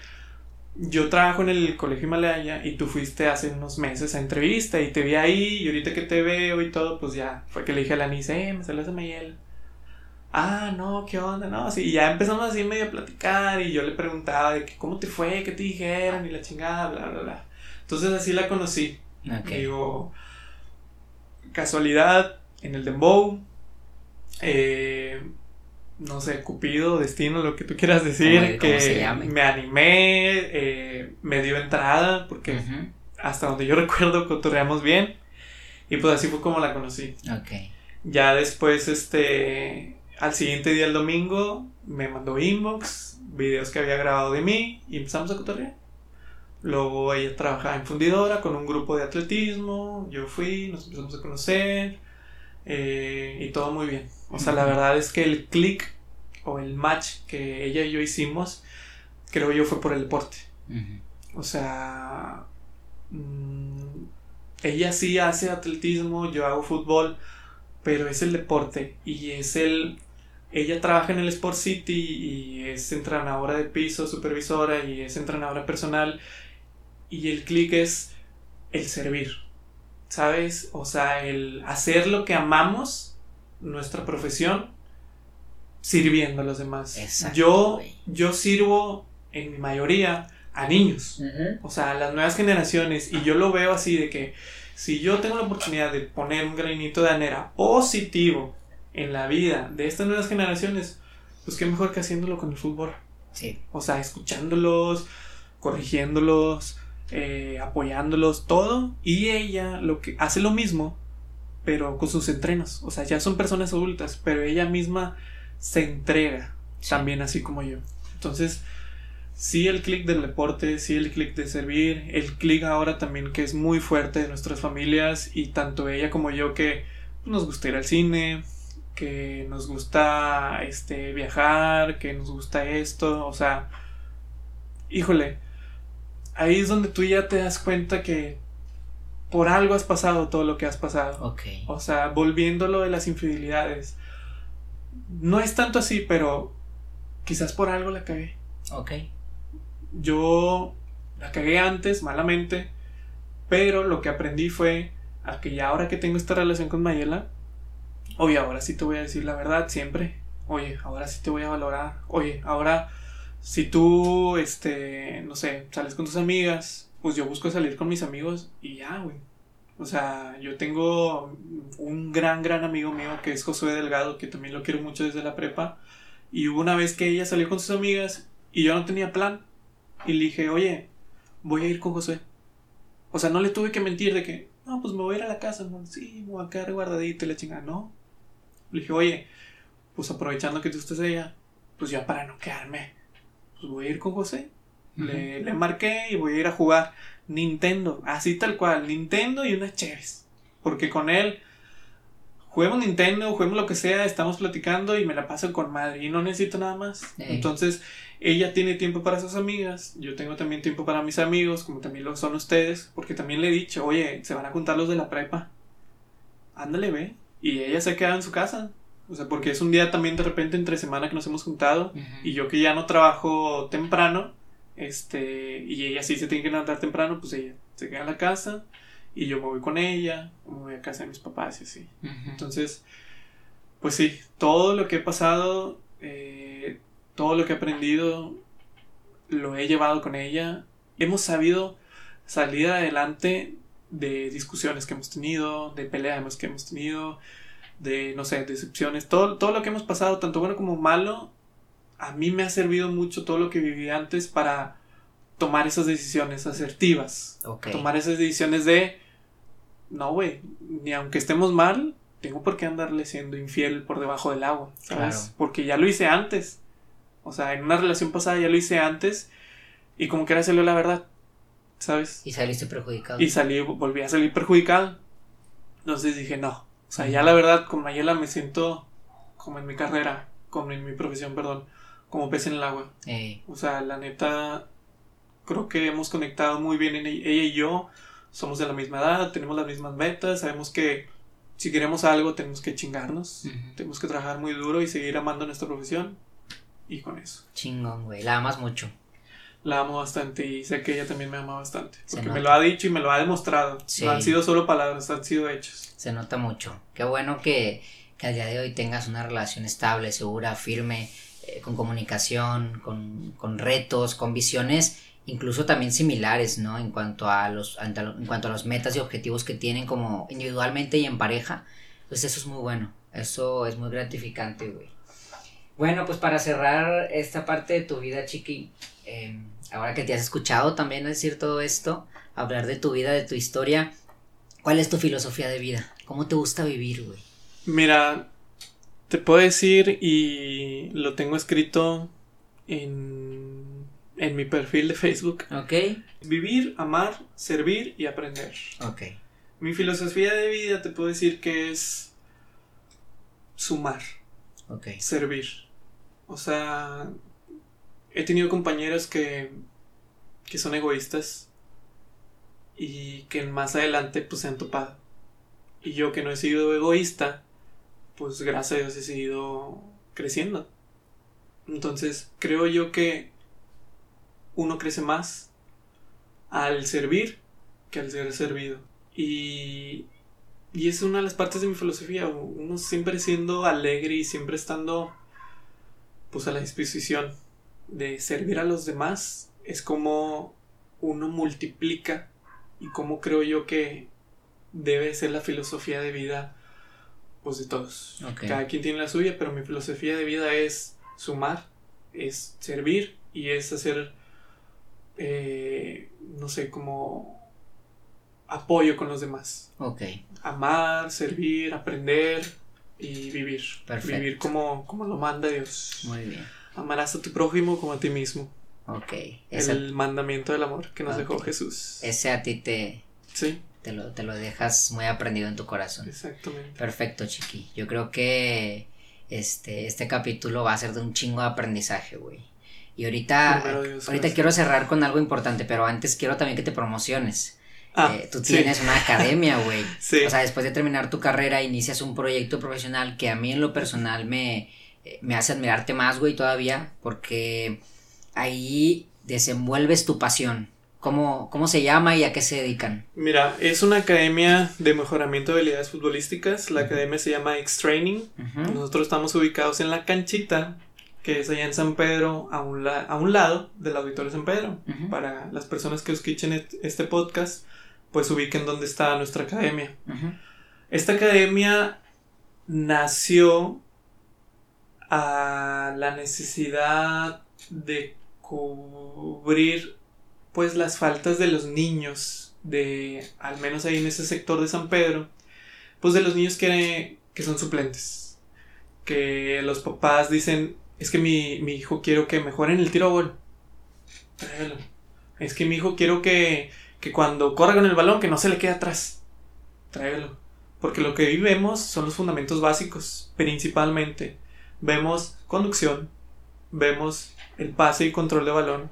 yo trabajo en el colegio Himalaya y tú fuiste hace unos meses a entrevista y te vi ahí y ahorita que te veo y todo, pues ya fue que le dije a la Nice, eh, me saludas a Mayela. Ah, no, ¿qué onda? No, sí, y ya empezamos así medio a platicar y yo le preguntaba de que cómo te fue, qué te dijeron y la chingada, bla, bla, bla. Entonces así la conocí. Ok. Digo, casualidad en el Dembow, eh, no sé, Cupido, destino, lo que tú quieras decir, que me animé, eh, me dio entrada, porque hasta donde yo recuerdo cotorreamos bien, y pues así fue como la conocí. Ok. Ya después, este, al siguiente día, el domingo, me mandó inbox, videos que había grabado de mí, y empezamos a cotorrear. Luego ella trabajaba en fundidora con un grupo de atletismo, yo fui, nos empezamos a conocer, eh, y todo muy bien. O sea, la verdad es que el click o el match que ella y yo hicimos, creo yo fue por el deporte. O sea, mm, ella sí hace atletismo, yo hago fútbol, pero es el deporte y es el... Ella trabaja en el Sport City y es entrenadora de piso, supervisora y es entrenadora personal y el click es el servir, ¿sabes? O sea, el hacer lo que amamos, nuestra profesión, sirviendo a los demás. Exacto, yo, yo sirvo en mi mayoría a niños. O sea, las nuevas generaciones. Y yo lo veo así de que si yo tengo la oportunidad de poner un granito de arena positivo en la vida de estas nuevas generaciones, pues qué mejor que haciéndolo con el fútbol. Sí. O sea, escuchándolos, corrigiéndolos, eh, apoyándolos, todo. Y ella lo que hace lo mismo, pero con sus entrenos. O sea, ya son personas adultas, pero ella misma se entrega Sí. también así como yo. Entonces, sí el clic del deporte, sí el clic de servir, el clic ahora también que es muy fuerte de nuestras familias y tanto ella como yo que nos gusta ir al cine, que nos gusta este viajar, que nos gusta esto, o sea, híjole, ahí es donde tú ya te das cuenta que por algo has pasado todo lo que has pasado. Ok. O sea, volviendo a lo de las infidelidades. No es tanto así, pero quizás por algo la cagué. Ok. Yo la cagué antes, malamente, pero lo que aprendí fue a que ya ahora que tengo esta relación con Mayela, oye, ahora sí te voy a decir la verdad siempre. Oye, ahora sí te voy a valorar. Oye, ahora si tú, este, no sé, sales con tus amigas, pues yo busco salir con mis amigos y ya, güey. O sea, yo tengo un gran, gran amigo mío que es Josué Delgado, que también lo quiero mucho desde la prepa. Y hubo una vez que ella salió con sus amigas y yo no tenía plan. Y le dije, oye, voy a ir con Josué. O sea, no le tuve que mentir de que, no, pues me voy a ir a la casa, sí, me voy a quedar guardadito y la chingada, no. Le dije, oye, pues aprovechando que tú estés allá, pues ya para no quedarme, pues voy a ir con José. Le, le marqué y voy a ir a jugar Nintendo, así tal cual, Nintendo y unas cheves. Porque con él juguemos Nintendo, juguemos lo que sea, estamos platicando y me la paso con madre y no necesito nada más. Entonces, ella tiene tiempo para sus amigas, yo tengo también tiempo para mis amigos, como también lo son ustedes, porque también le he dicho, oye, se van a juntar los de la prepa, ándale, ve, y ella se queda en su casa, o sea, porque es un día también de repente entre semana que nos hemos juntado, y yo que ya no trabajo temprano, este, y ella sí se tiene que levantar temprano, pues ella se queda en la casa, y yo me voy con ella, me voy a casa de mis papás y así. Entonces, pues sí, todo lo que he pasado, eh, todo lo que he aprendido, lo he llevado con ella. Hemos sabido salir adelante de discusiones que hemos tenido, de peleas que hemos tenido, de, no sé, decepciones, todo, todo lo que hemos pasado, tanto bueno como malo, a mí me ha servido mucho todo lo que viví antes para tomar esas decisiones asertivas. Tomar esas decisiones de no, güey, ni aunque estemos mal, tengo por qué andarle siendo infiel por debajo del agua, ¿sabes? Porque ya lo hice antes. O sea, en una relación pasada ya lo hice antes y como que era salió la verdad, ¿sabes? Y saliste perjudicado. Y salí, volví a salir perjudicado. Entonces dije, no. O sea, ya la verdad, con Mayela me siento como en mi carrera, como en mi profesión, perdón, como pez en el agua. O sea, la neta, creo que hemos conectado muy bien en ella y yo somos de la misma edad, tenemos las mismas metas, sabemos que si queremos algo tenemos que chingarnos, tenemos que trabajar muy duro y seguir amando nuestra profesión y con eso. Chingón, güey, la amas mucho. La amo bastante y sé que ella también me ama bastante. Porque me lo ha dicho y me lo ha demostrado. No han sido solo palabras, han sido hechos. Se nota mucho. Qué bueno que, que al día de hoy tengas una relación estable, segura, firme, eh, con comunicación, con, con retos, con visiones incluso también similares, ¿no? En cuanto a los, en cuanto a los metas y objetivos que tienen como individualmente y en pareja, pues eso es muy bueno, eso es muy gratificante, güey. Bueno, pues para cerrar esta parte de tu vida, Chiqui, em, ahora que te has escuchado también decir todo esto, hablar de tu vida, de tu historia, ¿cuál es tu filosofía de vida? ¿Cómo te gusta vivir, güey? Mira, te puedo decir y lo tengo escrito en en mi perfil de Facebook. Ok. Vivir, amar, servir y aprender. Ok. Mi filosofía de vida te puedo decir que es sumar. Ok. Servir. O sea, he tenido compañeros que, que son egoístas y que más adelante pues se han topado. Y yo que no he sido egoísta, pues gracias a Dios he seguido creciendo. Entonces creo yo que uno crece más al servir que al ser servido. Y, y es una de las partes de mi filosofía, uno siempre siendo alegre y siempre estando pues a la disposición de servir a los demás, es como uno multiplica y como creo yo que debe ser la filosofía de vida pues de todos. Cada quien tiene la suya, pero mi filosofía de vida es sumar, es servir y es hacer eh, no sé, como apoyo con los demás. Ok. Amar, servir, aprender y vivir. Vivir como, como lo manda Dios. Muy bien. Amarás a tu prójimo como a ti mismo. Ok. El mandamiento del amor que nos dejó Jesús. Ese a ti te... Sí. Te lo, te lo dejas muy aprendido en tu corazón. Exactamente. Perfecto, Chiqui. Yo creo que este, este capítulo va a ser de un chingo de aprendizaje, güey. Y ahorita, ahorita quiero cerrar con algo importante, pero antes quiero también que te promociones. Ah, eh, tú tienes una academia, güey. O sea, después de terminar tu carrera, inicias un proyecto profesional que a mí en lo personal me, eh, me hace admirarte más, güey, todavía, porque ahí desenvuelves tu pasión. ¿Cómo, ¿Cómo se llama y a qué se dedican? Mira, es una academia de mejoramiento de habilidades futbolísticas. La academia se llama X-Training. Nosotros estamos ubicados en la canchita que es allá en San Pedro, a un, a un lado del Auditorio San Pedro. Para las personas que escuchen este podcast, pues ubiquen dónde está nuestra academia. Esta academia nació a la necesidad de cubrir pues las faltas de los niños de al menos ahí en ese sector de San Pedro pues de los niños que, que son suplentes que los papás dicen es que mi, hijo quiero que mejore en el tiro a gol. Es que mi hijo quiero que, que cuando corra con el balón que no se le quede atrás. Tráigalo. Porque lo que vivemos son los fundamentos básicos, principalmente. Vemos conducción, vemos el pase y control de balón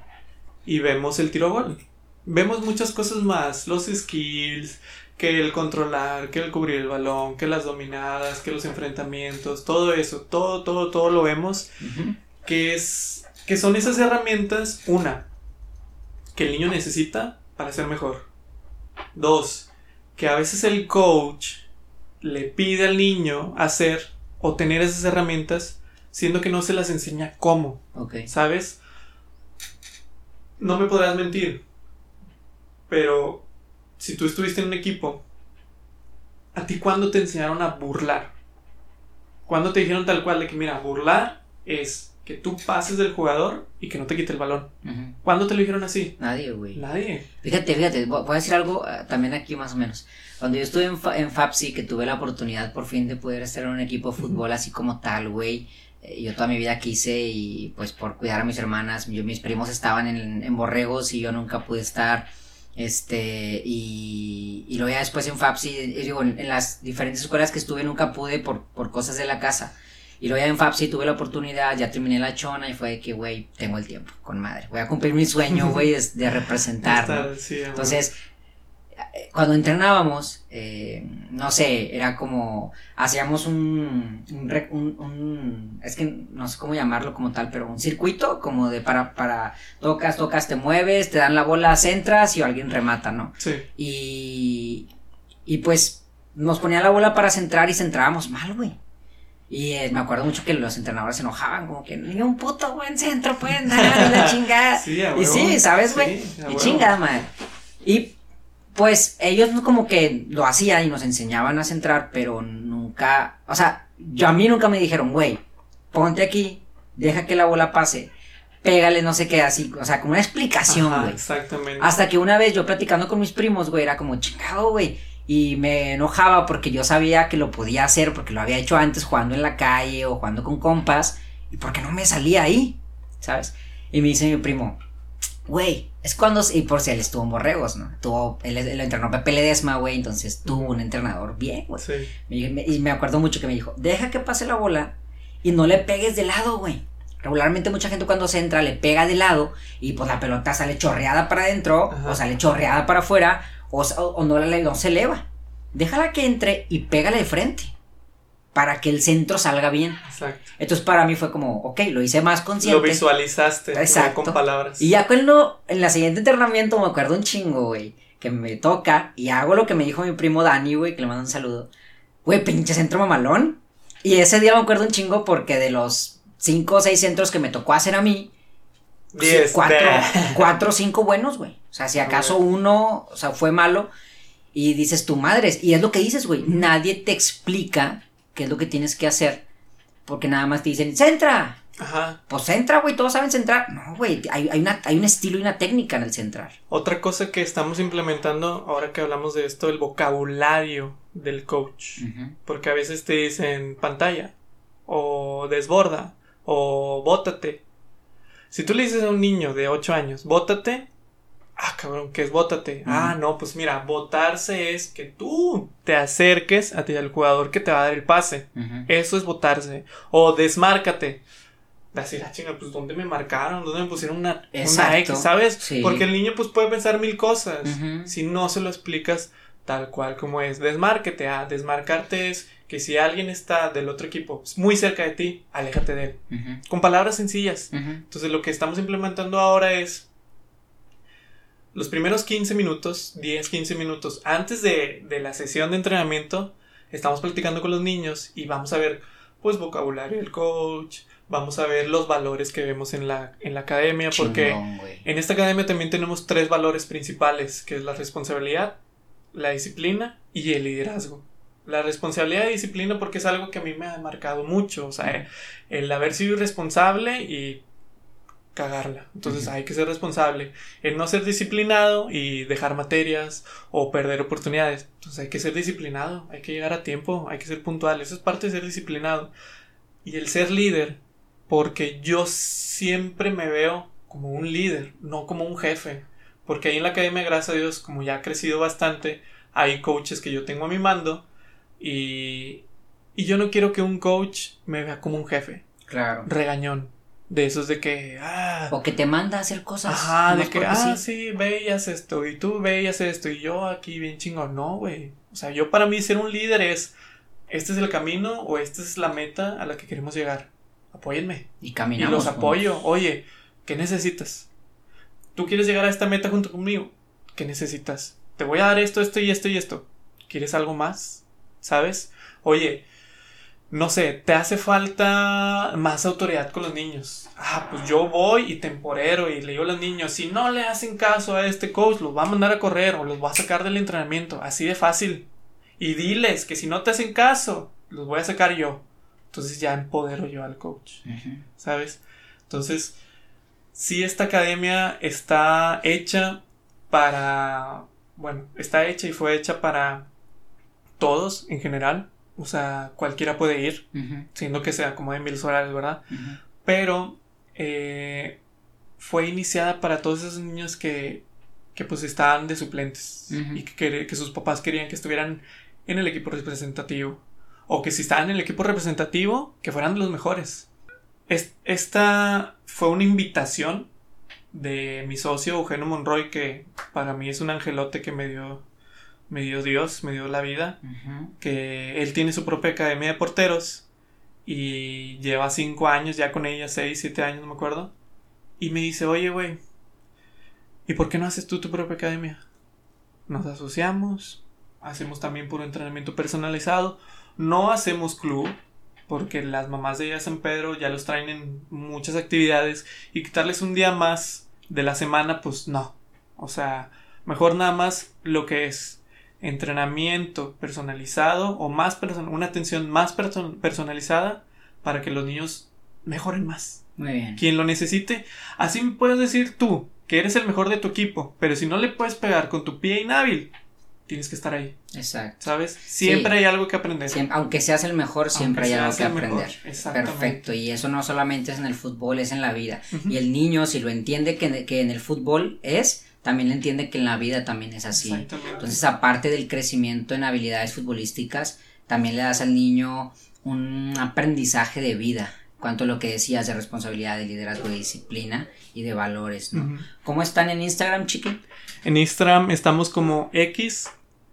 y vemos el tiro a gol. Vemos muchas cosas más, los skills, que el controlar, que el cubrir el balón, que las dominadas, que los enfrentamientos, todo eso, todo, todo, todo lo vemos, que es, que son esas herramientas, una, que el niño necesita para ser mejor. Dos, que a veces el coach le pide al niño hacer o tener esas herramientas, siendo que no se las enseña cómo. ¿Sabes? No me podrás mentir, pero si tú estuviste en un equipo, ¿a ti cuándo te enseñaron a burlar? ¿Cuándo te dijeron tal cual de que, mira, burlar es que tú pases del jugador y que no te quite el balón? ¿Cuándo te lo dijeron así? Nadie, güey. Nadie. Fíjate, fíjate, voy a decir algo eh, también aquí más o menos. Cuando yo estuve en, en FAPSI, que tuve la oportunidad por fin de poder estar en un equipo de fútbol así como tal, güey. Eh, yo toda mi vida quise y pues por cuidar a mis hermanas, yo, mis primos estaban en, en borregos y yo nunca pude estar. Este, y, y luego ya después en FAPSI, digo, en, las diferentes escuelas que estuve nunca pude por, por cosas de la casa. Y luego ya en FAPSI tuve la oportunidad, ya terminé la chona y fue de que, güey, tengo el tiempo, con madre. Voy a cumplir mi sueño, güey, de, de representar. Entonces, cuando entrenábamos, eh, no sé, era como, hacíamos un, un, es que no sé cómo llamarlo como tal, pero un circuito como de para, para, tocas, tocas, te mueves, te dan la bola, centras y alguien remata, ¿no? Sí. Y, y pues nos ponía la bola para centrar y centrábamos mal, güey. Y eh, me acuerdo mucho que los entrenadores se enojaban, como que ni un puto buen centro pueden dar, la chingada. y sí, ¿sabes, güey? y chingada, madre. Y pues ellos como que lo hacían y nos enseñaban a centrar, pero nunca, o sea, yo a mí nunca me dijeron, güey, ponte aquí, deja que la bola pase, pégale no sé qué, así, o sea, como una explicación, güey. Exactamente. Hasta que una vez yo platicando con mis primos, güey, era como chingado, güey. Y me enojaba porque yo sabía que lo podía hacer, porque lo había hecho antes jugando en la calle o jugando con compas, y porque no me salía ahí, ¿sabes? Y me dice mi primo, güey, es cuando, y por si él estuvo en Borregos, ¿no? Tuvo, él, lo entrenó Pepe Ledesma, güey, entonces tuvo un entrenador bien, güey. Sí. y me acuerdo mucho que me dijo, deja que pase la bola y no le pegues de lado, güey. Regularmente mucha gente cuando se entra le pega de lado y pues la pelota sale chorreada para adentro o sale chorreada para afuera o, o, no, la, no se eleva. Déjala que entre y pégale de frente para que el centro salga bien. Exacto. Entonces para mí fue como, ok, lo hice más consciente. Lo visualizaste Exacto. con palabras. Y ya cuando en la siguiente entrenamiento me acuerdo un chingo, güey, que me toca y hago lo que me dijo mi primo Dani, güey, que le mando un saludo. Güey, pinche centro mamalón. Y ese día me acuerdo un chingo porque de los cinco o seis centros que me tocó hacer a mí, Diez, cuatro, cuatro o cinco buenos, güey. O sea, si acaso uno, o sea, fue malo. Y dices, tu madre, y es lo que dices, güey, nadie te explica qué es lo que tienes que hacer. Porque nada más te dicen, centra. Ajá. Pues centra, güey, todos saben centrar. No, güey, hay, hay, una, hay un estilo y una técnica en el centrar. Otra cosa que estamos implementando ahora que hablamos de esto, el vocabulario del coach. Porque a veces te dicen pantalla, o desborda, o bótate. Si tú le dices a un niño de 8 años, bótate, Ah, cabrón, ¿qué es bótate? Ah, no, pues mira, votarse es que tú te acerques a ti al jugador que te va a dar el pase. Eso es votarse. O desmárcate. Decir, ah, chinga, pues ¿dónde me marcaron? ¿Dónde me pusieron una, una X? ¿Sabes? Porque el niño pues puede pensar mil cosas. Si no se lo explicas tal cual como es. Desmárquete. Ah, desmarcarte es que si alguien está del otro equipo muy cerca de ti, aléjate de él. Con palabras sencillas. Entonces lo que estamos implementando ahora es los primeros 15 minutos, 10, 15 minutos antes de, la sesión de entrenamiento, estamos platicando con los niños y vamos a ver, pues, vocabulario del coach, vamos a ver los valores que vemos en la, en la academia, porque en esta academia también tenemos tres valores principales, que es la responsabilidad, la disciplina y el liderazgo. La responsabilidad y disciplina porque es algo que a mí me ha marcado mucho, o sea, el haber sido responsable y cagarla. Entonces hay que ser responsable. El no ser disciplinado y dejar materias o perder oportunidades. Entonces hay que ser disciplinado, hay que llegar a tiempo, hay que ser puntual. Eso es parte de ser disciplinado. Y el ser líder, porque yo siempre me veo como un líder, no como un jefe. Porque ahí en la academia, gracias a Dios, como ya ha crecido bastante, hay coaches que yo tengo a mi mando y, y yo no quiero que un coach me vea como un jefe. Claro. Regañón De esos de que, ah, O que te manda a hacer cosas. Ajá, de que, ah, sí. sí, veías esto, y tú veías esto, y yo aquí bien chingón. No, güey. O sea, yo para mí ser un líder es, este es el camino o esta es la meta a la que queremos llegar. Apóyenme. Y Y caminamos. los juntos. apoyo. Oye, ¿qué necesitas? ¿Tú quieres llegar a esta meta junto conmigo? ¿Qué necesitas? Te voy a dar esto, esto y esto y esto. ¿Quieres algo más? ¿Sabes? Oye, no sé, te hace falta más autoridad con los niños. Ah, pues yo voy y temporero y le digo a los niños, si no le hacen caso a este coach, los va a mandar a correr o los va a sacar del entrenamiento. Así de fácil. Y diles que si no te hacen caso, los voy a sacar yo. Entonces ya empodero yo al coach. ¿sabes? Entonces, sí, esta academia está hecha para, bueno, está hecha y fue hecha para todos en general, o sea, cualquiera puede ir, siendo que sea como de mil horarios, ¿verdad? Pero eh, fue iniciada para todos esos niños que, que pues estaban de suplentes y que, sus papás querían que estuvieran en el equipo representativo. O que si estaban en el equipo representativo, que fueran los mejores. Es- esta fue una invitación de mi socio Eugenio Monroy, que para mí es un angelote que me dio, me dio Dios, me dio la vida que él tiene su propia academia de porteros y lleva cinco años ya con ella, seis, siete años, no me acuerdo. Y me dice, oye, güey, ¿y por qué no haces tú tu propia academia? Nos asociamos, hacemos también puro entrenamiento personalizado, no hacemos club, porque las mamás de ella San Pedro ya los traen en muchas actividades y quitarles un día más de la semana, pues no. O sea, mejor nada más lo que es entrenamiento personalizado o más person- una atención más perso- personalizada para que los niños mejoren más. Muy bien. Quien lo necesite, así me puedes decir tú que eres el mejor de tu equipo, pero si no le puedes pegar con tu pie inhábil, tienes que estar ahí, Exacto. ¿sabes? Siempre hay algo que aprender. Siem- aunque seas el mejor, siempre Aunque hay algo que aprender. Perfecto. Y eso no solamente es en el fútbol, es en la vida. Y el niño, si lo entiende que, que en el fútbol es, también le entiende que en la vida también es así. Exactamente. Entonces, aparte del crecimiento en habilidades futbolísticas, también le das al niño un aprendizaje de vida. Cuanto a lo que decías de responsabilidad, de liderazgo, de disciplina y de valores, ¿no? ¿Cómo están en Instagram, chiqui? En Instagram estamos como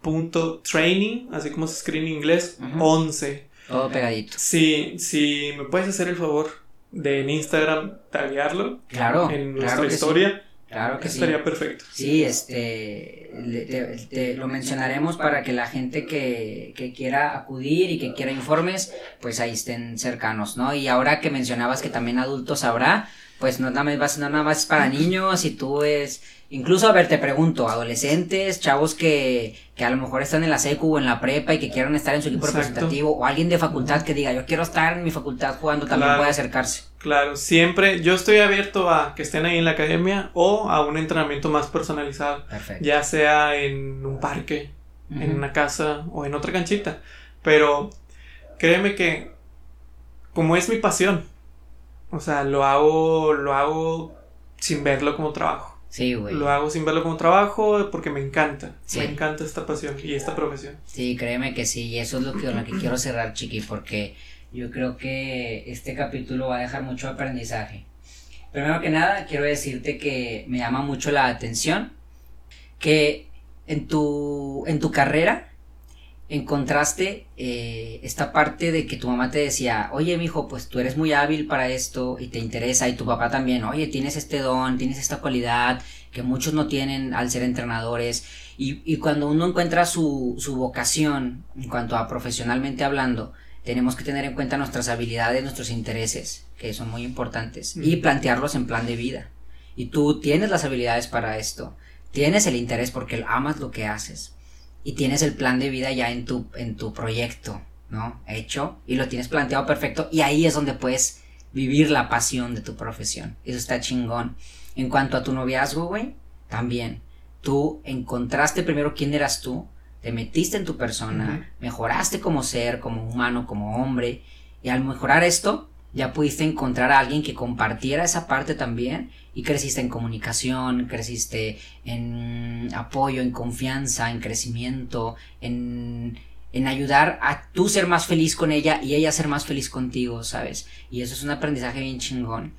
x.training, así como se escribe en inglés, Ujú. 11. Todo pegadito. Si, si me puedes hacer el favor de en Instagram taguearlo Claro, en claro nuestra sí. Claro que sí. estaría perfecto. Sí, este, le- te- te- lo mencionaremos para que la gente que, que quiera acudir y que quiera informes, pues ahí estén cercanos, ¿no? Y ahora que mencionabas que también adultos habrá, pues no nada más, no nada más es para niños y tú es, incluso, a ver, te pregunto, adolescentes, chavos que, que a lo mejor están en la secu o en la prepa y que quieran estar en su equipo Exacto. representativo, o alguien de facultad que diga, yo quiero estar en mi facultad jugando, también Claro. puede acercarse. Claro, siempre yo estoy abierto a que estén ahí en la academia o a un entrenamiento más personalizado, Perfecto. ya sea en un parque, en una casa o en otra canchita. Pero créeme que como es mi pasión, o sea, lo hago, lo hago sin verlo como trabajo. Sí, güey. Lo hago sin verlo como trabajo porque me encanta. Sí. Me encanta esta pasión y esta profesión. Sí, créeme que sí, y eso es lo que, lo que quiero cerrar, Chiqui, porque yo creo que este capítulo va a dejar mucho aprendizaje. Primero que nada, quiero decirte que me llama mucho la atención que en tu, en tu carrera encontraste eh, esta parte de que tu mamá te decía, oye, mijo, pues tú eres muy hábil para esto y te interesa, y tu papá también, oye, tienes este don, tienes esta cualidad que muchos no tienen al ser entrenadores, y, y cuando uno encuentra su, su vocación, en cuanto a profesionalmente hablando, tenemos que tener en cuenta nuestras habilidades, nuestros intereses, que son muy importantes, y plantearlos en plan de vida. Y tú tienes las habilidades para esto, tienes el interés porque amas lo que haces, y tienes el plan de vida ya en tu, en tu proyecto, ¿no? Hecho, y lo tienes planteado perfecto, y ahí es donde puedes vivir la pasión de tu profesión. Eso está chingón. En cuanto a tu noviazgo, güey, también. Tú encontraste primero quién eras tú, te metiste en tu persona, mejoraste como ser, como humano, como hombre, y al mejorar esto, ya pudiste encontrar a alguien que compartiera esa parte también, y creciste en comunicación, creciste en apoyo, en confianza, en crecimiento, en, en ayudar a tú ser más feliz con ella y ella ser más feliz contigo, ¿sabes? Y eso es un aprendizaje bien chingón.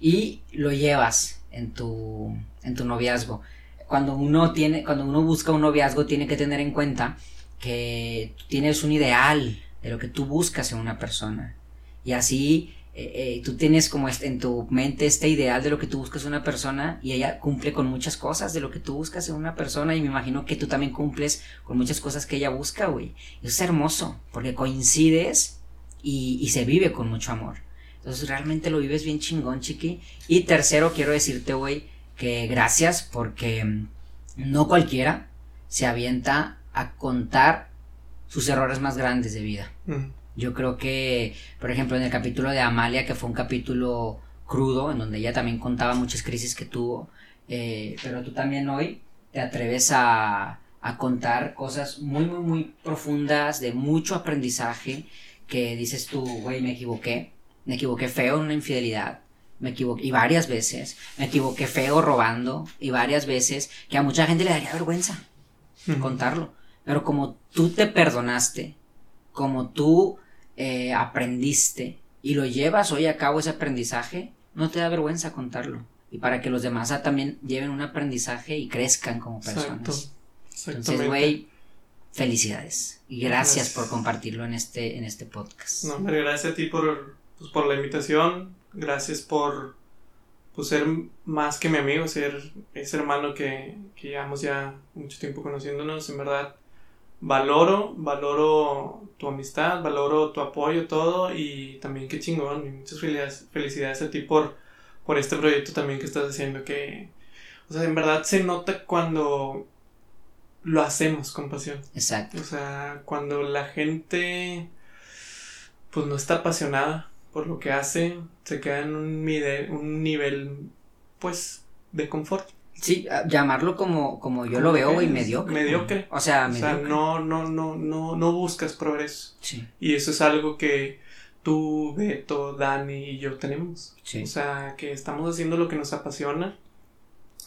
y lo llevas en tu, en tu noviazgo. Cuando uno tiene, cuando uno busca un noviazgo, tiene que tener en cuenta que tienes un ideal de lo que tú buscas en una persona. Y así eh, eh, tú tienes como este, en tu mente este ideal de lo que tú buscas en una persona y ella cumple con muchas cosas de lo que tú buscas en una persona y me imagino que tú también cumples con muchas cosas que ella busca, güey. Es hermoso porque coincides y, se vive con mucho amor. Entonces realmente lo vives bien chingón, chiqui. Y tercero, quiero decirte, güey, que gracias porque mm, no cualquiera se avienta a contar sus errores más grandes de vida. Yo creo que, por ejemplo, en el capítulo de Amalia, que fue un capítulo crudo, en donde ella también contaba muchas crisis que tuvo, eh, pero tú también hoy te atreves a, a contar cosas muy, muy, muy profundas, de mucho aprendizaje, que dices tú, güey, me equivoqué, me equivoqué feo en una infidelidad, me equivoqué, y varias veces, me equivoqué feo robando, y varias veces, que a mucha gente le daría vergüenza contarlo. Pero como tú te perdonaste, como tú eh, aprendiste y lo llevas hoy a cabo ese aprendizaje, no te da vergüenza contarlo. Y para que los demás también lleven un aprendizaje y crezcan como personas. Entonces, güey, felicidades. Y gracias, por compartirlo en este, en este podcast. No, hombre, gracias a ti por, pues, por la invitación. Gracias por pues, ser más que mi amigo, ser ese hermano que, que llevamos ya mucho tiempo conociéndonos. En verdad, valoro, valoro tu amistad, valoro tu apoyo, todo y también qué chingón y muchas felicidades, felicidades a ti por, por este proyecto también que estás haciendo que, o sea, en verdad se nota cuando lo hacemos con pasión. Exacto. O sea, cuando la gente pues no está apasionada por lo que hace, se queda en un, un nivel pues de confort. Sí, llamarlo como, como yo lo veo, güey, mediocre. Mediocre. O sea, no, no, no, no, no buscas progreso. Sí. Y eso es algo que tú, Beto, Dani y yo tenemos. Sí. O sea, que estamos haciendo lo que nos apasiona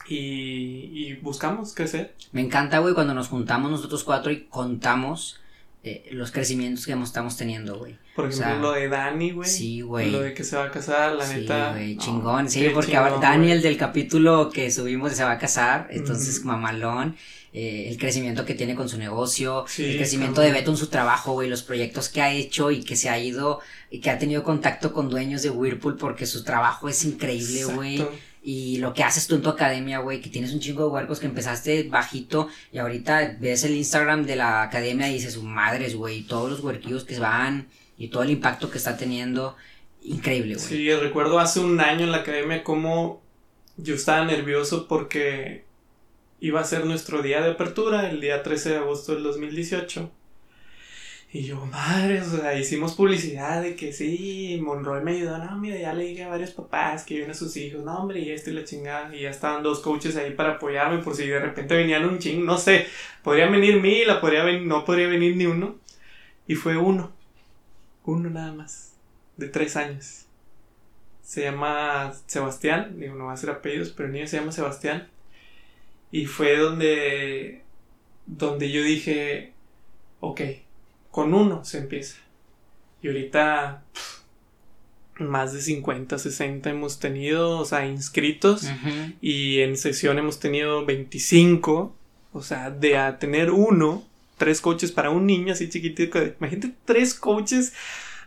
y, y buscamos crecer. Me encanta, güey, cuando nos juntamos nosotros cuatro y contamos eh, los crecimientos que estamos teniendo, güey. Por ejemplo, lo de Dani, güey. Sí, güey. Lo de que se va a casar, la neta. Sí, güey, chingón. sí, porque ahora Dani, el del capítulo que subimos, se va a casar, entonces, mamalón. Eh, el crecimiento que tiene con su negocio, el crecimiento de Beto en su trabajo, güey, los proyectos que ha hecho y que se ha ido y que ha tenido contacto con dueños de Whirlpool porque su trabajo es increíble, güey. Y lo que haces tú en tu academia, güey, que tienes un chingo de huercos que empezaste bajito y ahorita ves el Instagram de la academia y dices, madres, güey, todos los huerquillos que van y todo el impacto que está teniendo. Increíble, güey. Sí, recuerdo hace un año en la academia como yo estaba nervioso porque iba a ser nuestro día de apertura, el día 13 de agosto del 2018. Y yo, madre, o sea, hicimos publicidad de que sí, Monroy me ayudó, no, mira, ya le dije a varios papás que vienen a sus hijos, no, hombre, y esto y la chingada, y ya estaban dos coaches ahí para apoyarme por si de repente venían un ching, no sé, podría venir mil, podría no podría venir ni uno, y fue uno, uno nada más, de tres años. Se llama Sebastián, digo, no va a ser apellidos, pero el niño se llama Sebastián, y fue donde, donde yo dije, ok, con uno se empieza. Y ahorita más de 50, 60 hemos tenido, o sea, inscritos. Y en sesión hemos tenido 25. O sea, de a tener uno, tres coaches para un niño así chiquitito. Imagínate tres coaches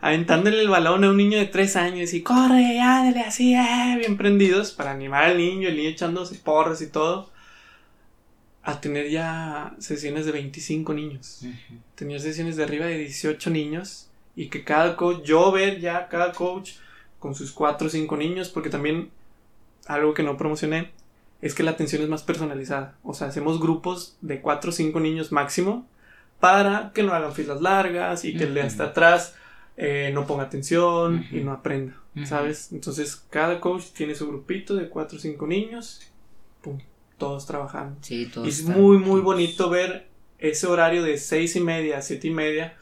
aventándole el balón a un niño de tres años y corre, ya, dale así, eh, bien prendidos para animar al niño, el niño echándose porras y todo a tener ya sesiones de 25 niños. Tener sesiones de arriba de 18 niños y que cada coach, yo ver ya cada coach con sus 4 o 5 niños, porque también algo que no promocioné es que la atención es más personalizada. O sea, hacemos grupos de 4 o 5 niños máximo para que no hagan filas largas y que el de hasta atrás eh, no ponga atención y no aprenda, ¿sabes? Entonces, cada coach tiene su grupito de 4 o 5 niños. Pum, todos trabajando. Sí, todos. Y es muy, muy bonito ver ese horario de seis y media a siete y media,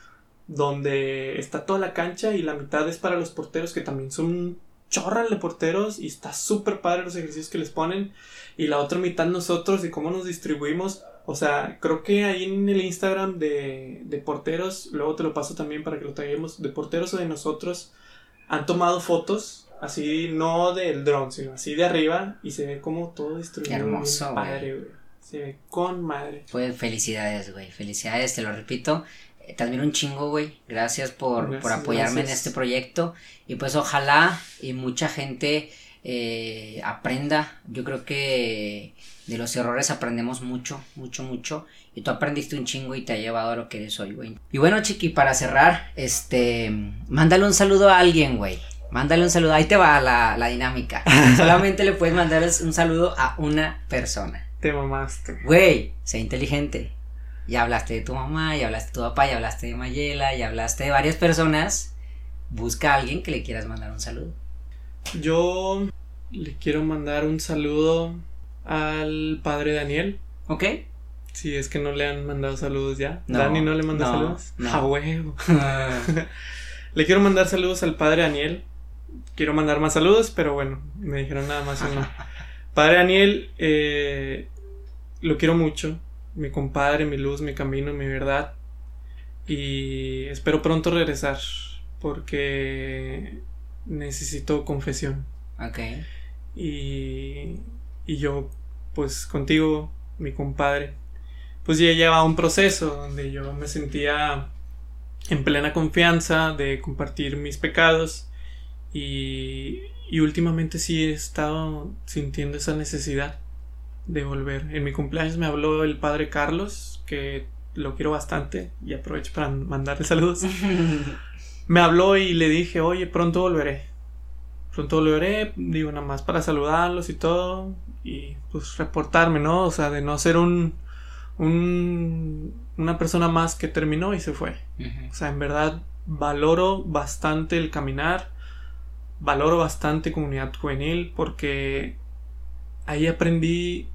donde está toda la cancha y la mitad es para los porteros, que también son un chorral de porteros, y está súper padre los ejercicios que les ponen, y la otra mitad nosotros y cómo nos distribuimos. O sea, creo que ahí en el Instagram de, de porteros, luego te lo paso también para que lo traigamos, de porteros o de nosotros, han tomado fotos así no del dron, sino así de arriba y se ve como todo destruido. Qué hermoso, bien padre, güey. Se ve con madre. Pues felicidades, güey. Felicidades, te lo repito. Eh, Te admiro un chingo, güey. Gracias por, Gracias, por apoyarme en este proyecto. Y pues ojalá y mucha gente eh, aprenda. Yo creo que de los errores aprendemos mucho, mucho, mucho. Y tú aprendiste un chingo y te ha llevado a lo que eres hoy, güey. Y bueno, chiqui, para cerrar, este, mándale un saludo a alguien, güey. Mándale un saludo. Ahí te va la, la dinámica. Solamente le puedes mandar un saludo a una persona. Te mamaste. Güey, sé inteligente. Ya hablaste de tu mamá, ya hablaste de tu papá, ya hablaste de Mayela, ya hablaste de varias personas. Busca a alguien que le quieras mandar un saludo. Yo le quiero mandar un saludo al padre Daniel. ¿Ok? Si es que no le han mandado saludos ya. No, Dani no le manda no, saludos. no. A huevo. Le quiero mandar saludos al padre Daniel. Quiero mandar más saludos, pero bueno, me dijeron nada más uno. Padre Daniel, eh, lo quiero mucho. Mi compadre, mi luz, mi camino, mi verdad. Y espero pronto regresar porque necesito confesión. ok. Y, y yo, pues contigo, mi compadre, pues ya llevaba un proceso donde yo me sentía en plena confianza de compartir mis pecados y, y últimamente sí he estado sintiendo esa necesidad de volver. En mi cumpleaños me habló el padre Carlos, que lo quiero bastante y aprovecho para mandarle saludos. Me habló y le dije, oye, pronto volveré. Pronto volveré, digo, nada más para saludarlos y todo. Y pues reportarme, ¿no? O sea, de no ser un, un una persona más que terminó y se fue. O sea, en verdad valoro bastante el caminar, valoro bastante comunidad juvenil porque ahí aprendí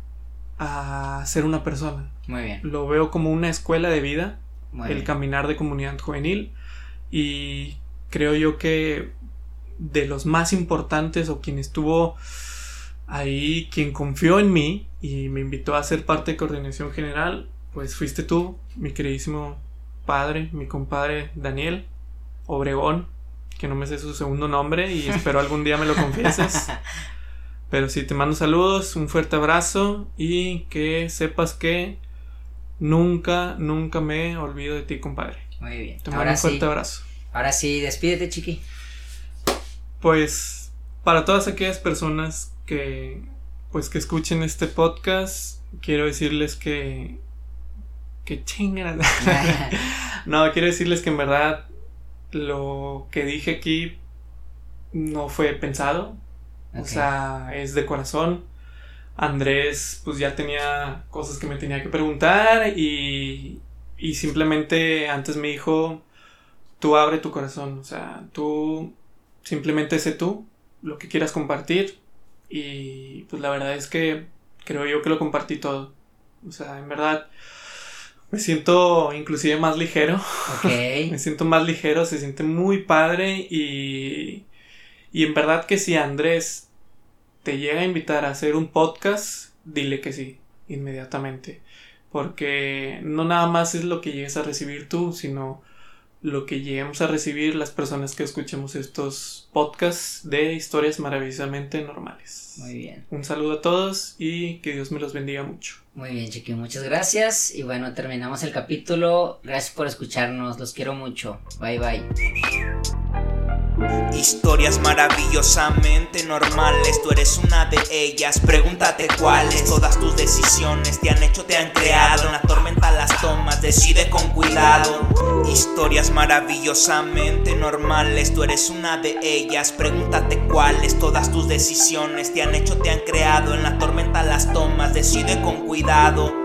a ser una persona. Muy bien. Lo veo como una escuela de vida, Muy el bien. caminar de comunidad juvenil y creo yo que de los más importantes o quien estuvo ahí, quien confió en mí y me invitó a ser parte de coordinación general, pues fuiste tú, mi queridísimo padre, mi compadre Daniel Obregón, que no me sé su segundo nombre y espero algún día me lo confieses. Pero sí, te mando saludos, un fuerte abrazo y que sepas que nunca, nunca me olvido de ti, compadre. Muy bien. Te mando Ahora un fuerte sí. abrazo. Ahora sí, despídete, chiqui. Pues para todas aquellas personas que pues que escuchen este podcast, quiero decirles que que chingan. no, quiero decirles que en verdad lo que dije aquí no fue pensado, o sea, es de corazón. Andrés pues ya tenía cosas que me tenía que preguntar y, y simplemente antes me dijo, tú abre tu corazón, o sea, tú simplemente sé tú lo que quieras compartir y pues la verdad es que creo yo que lo compartí todo. O sea, en verdad me siento inclusive más ligero. Me Ok. siento más ligero, se siente muy padre y, y en verdad que si Andrés te llega a invitar a hacer un podcast, dile que sí, inmediatamente. Porque no nada más es lo que llegues a recibir tú, sino lo que lleguemos a recibir las personas que escuchemos estos podcasts de historias maravillosamente normales. Muy bien. Un saludo a todos y que Dios me los bendiga mucho. Muy bien, chiqui. Muchas gracias. Y bueno, terminamos el capítulo. Gracias por escucharnos. Los quiero mucho. Bye, bye. Historias maravillosamente normales, tú eres una de ellas. Pregúntate cuáles. Todas tus decisiones te han hecho, te han creado. En la tormenta las tomas, decide con cuidado. Historias maravillosamente normales, tú eres una de ellas. Pregúntate cuáles. Todas tus decisiones te han hecho, te han creado. En la tormenta las tomas, decide con cuidado.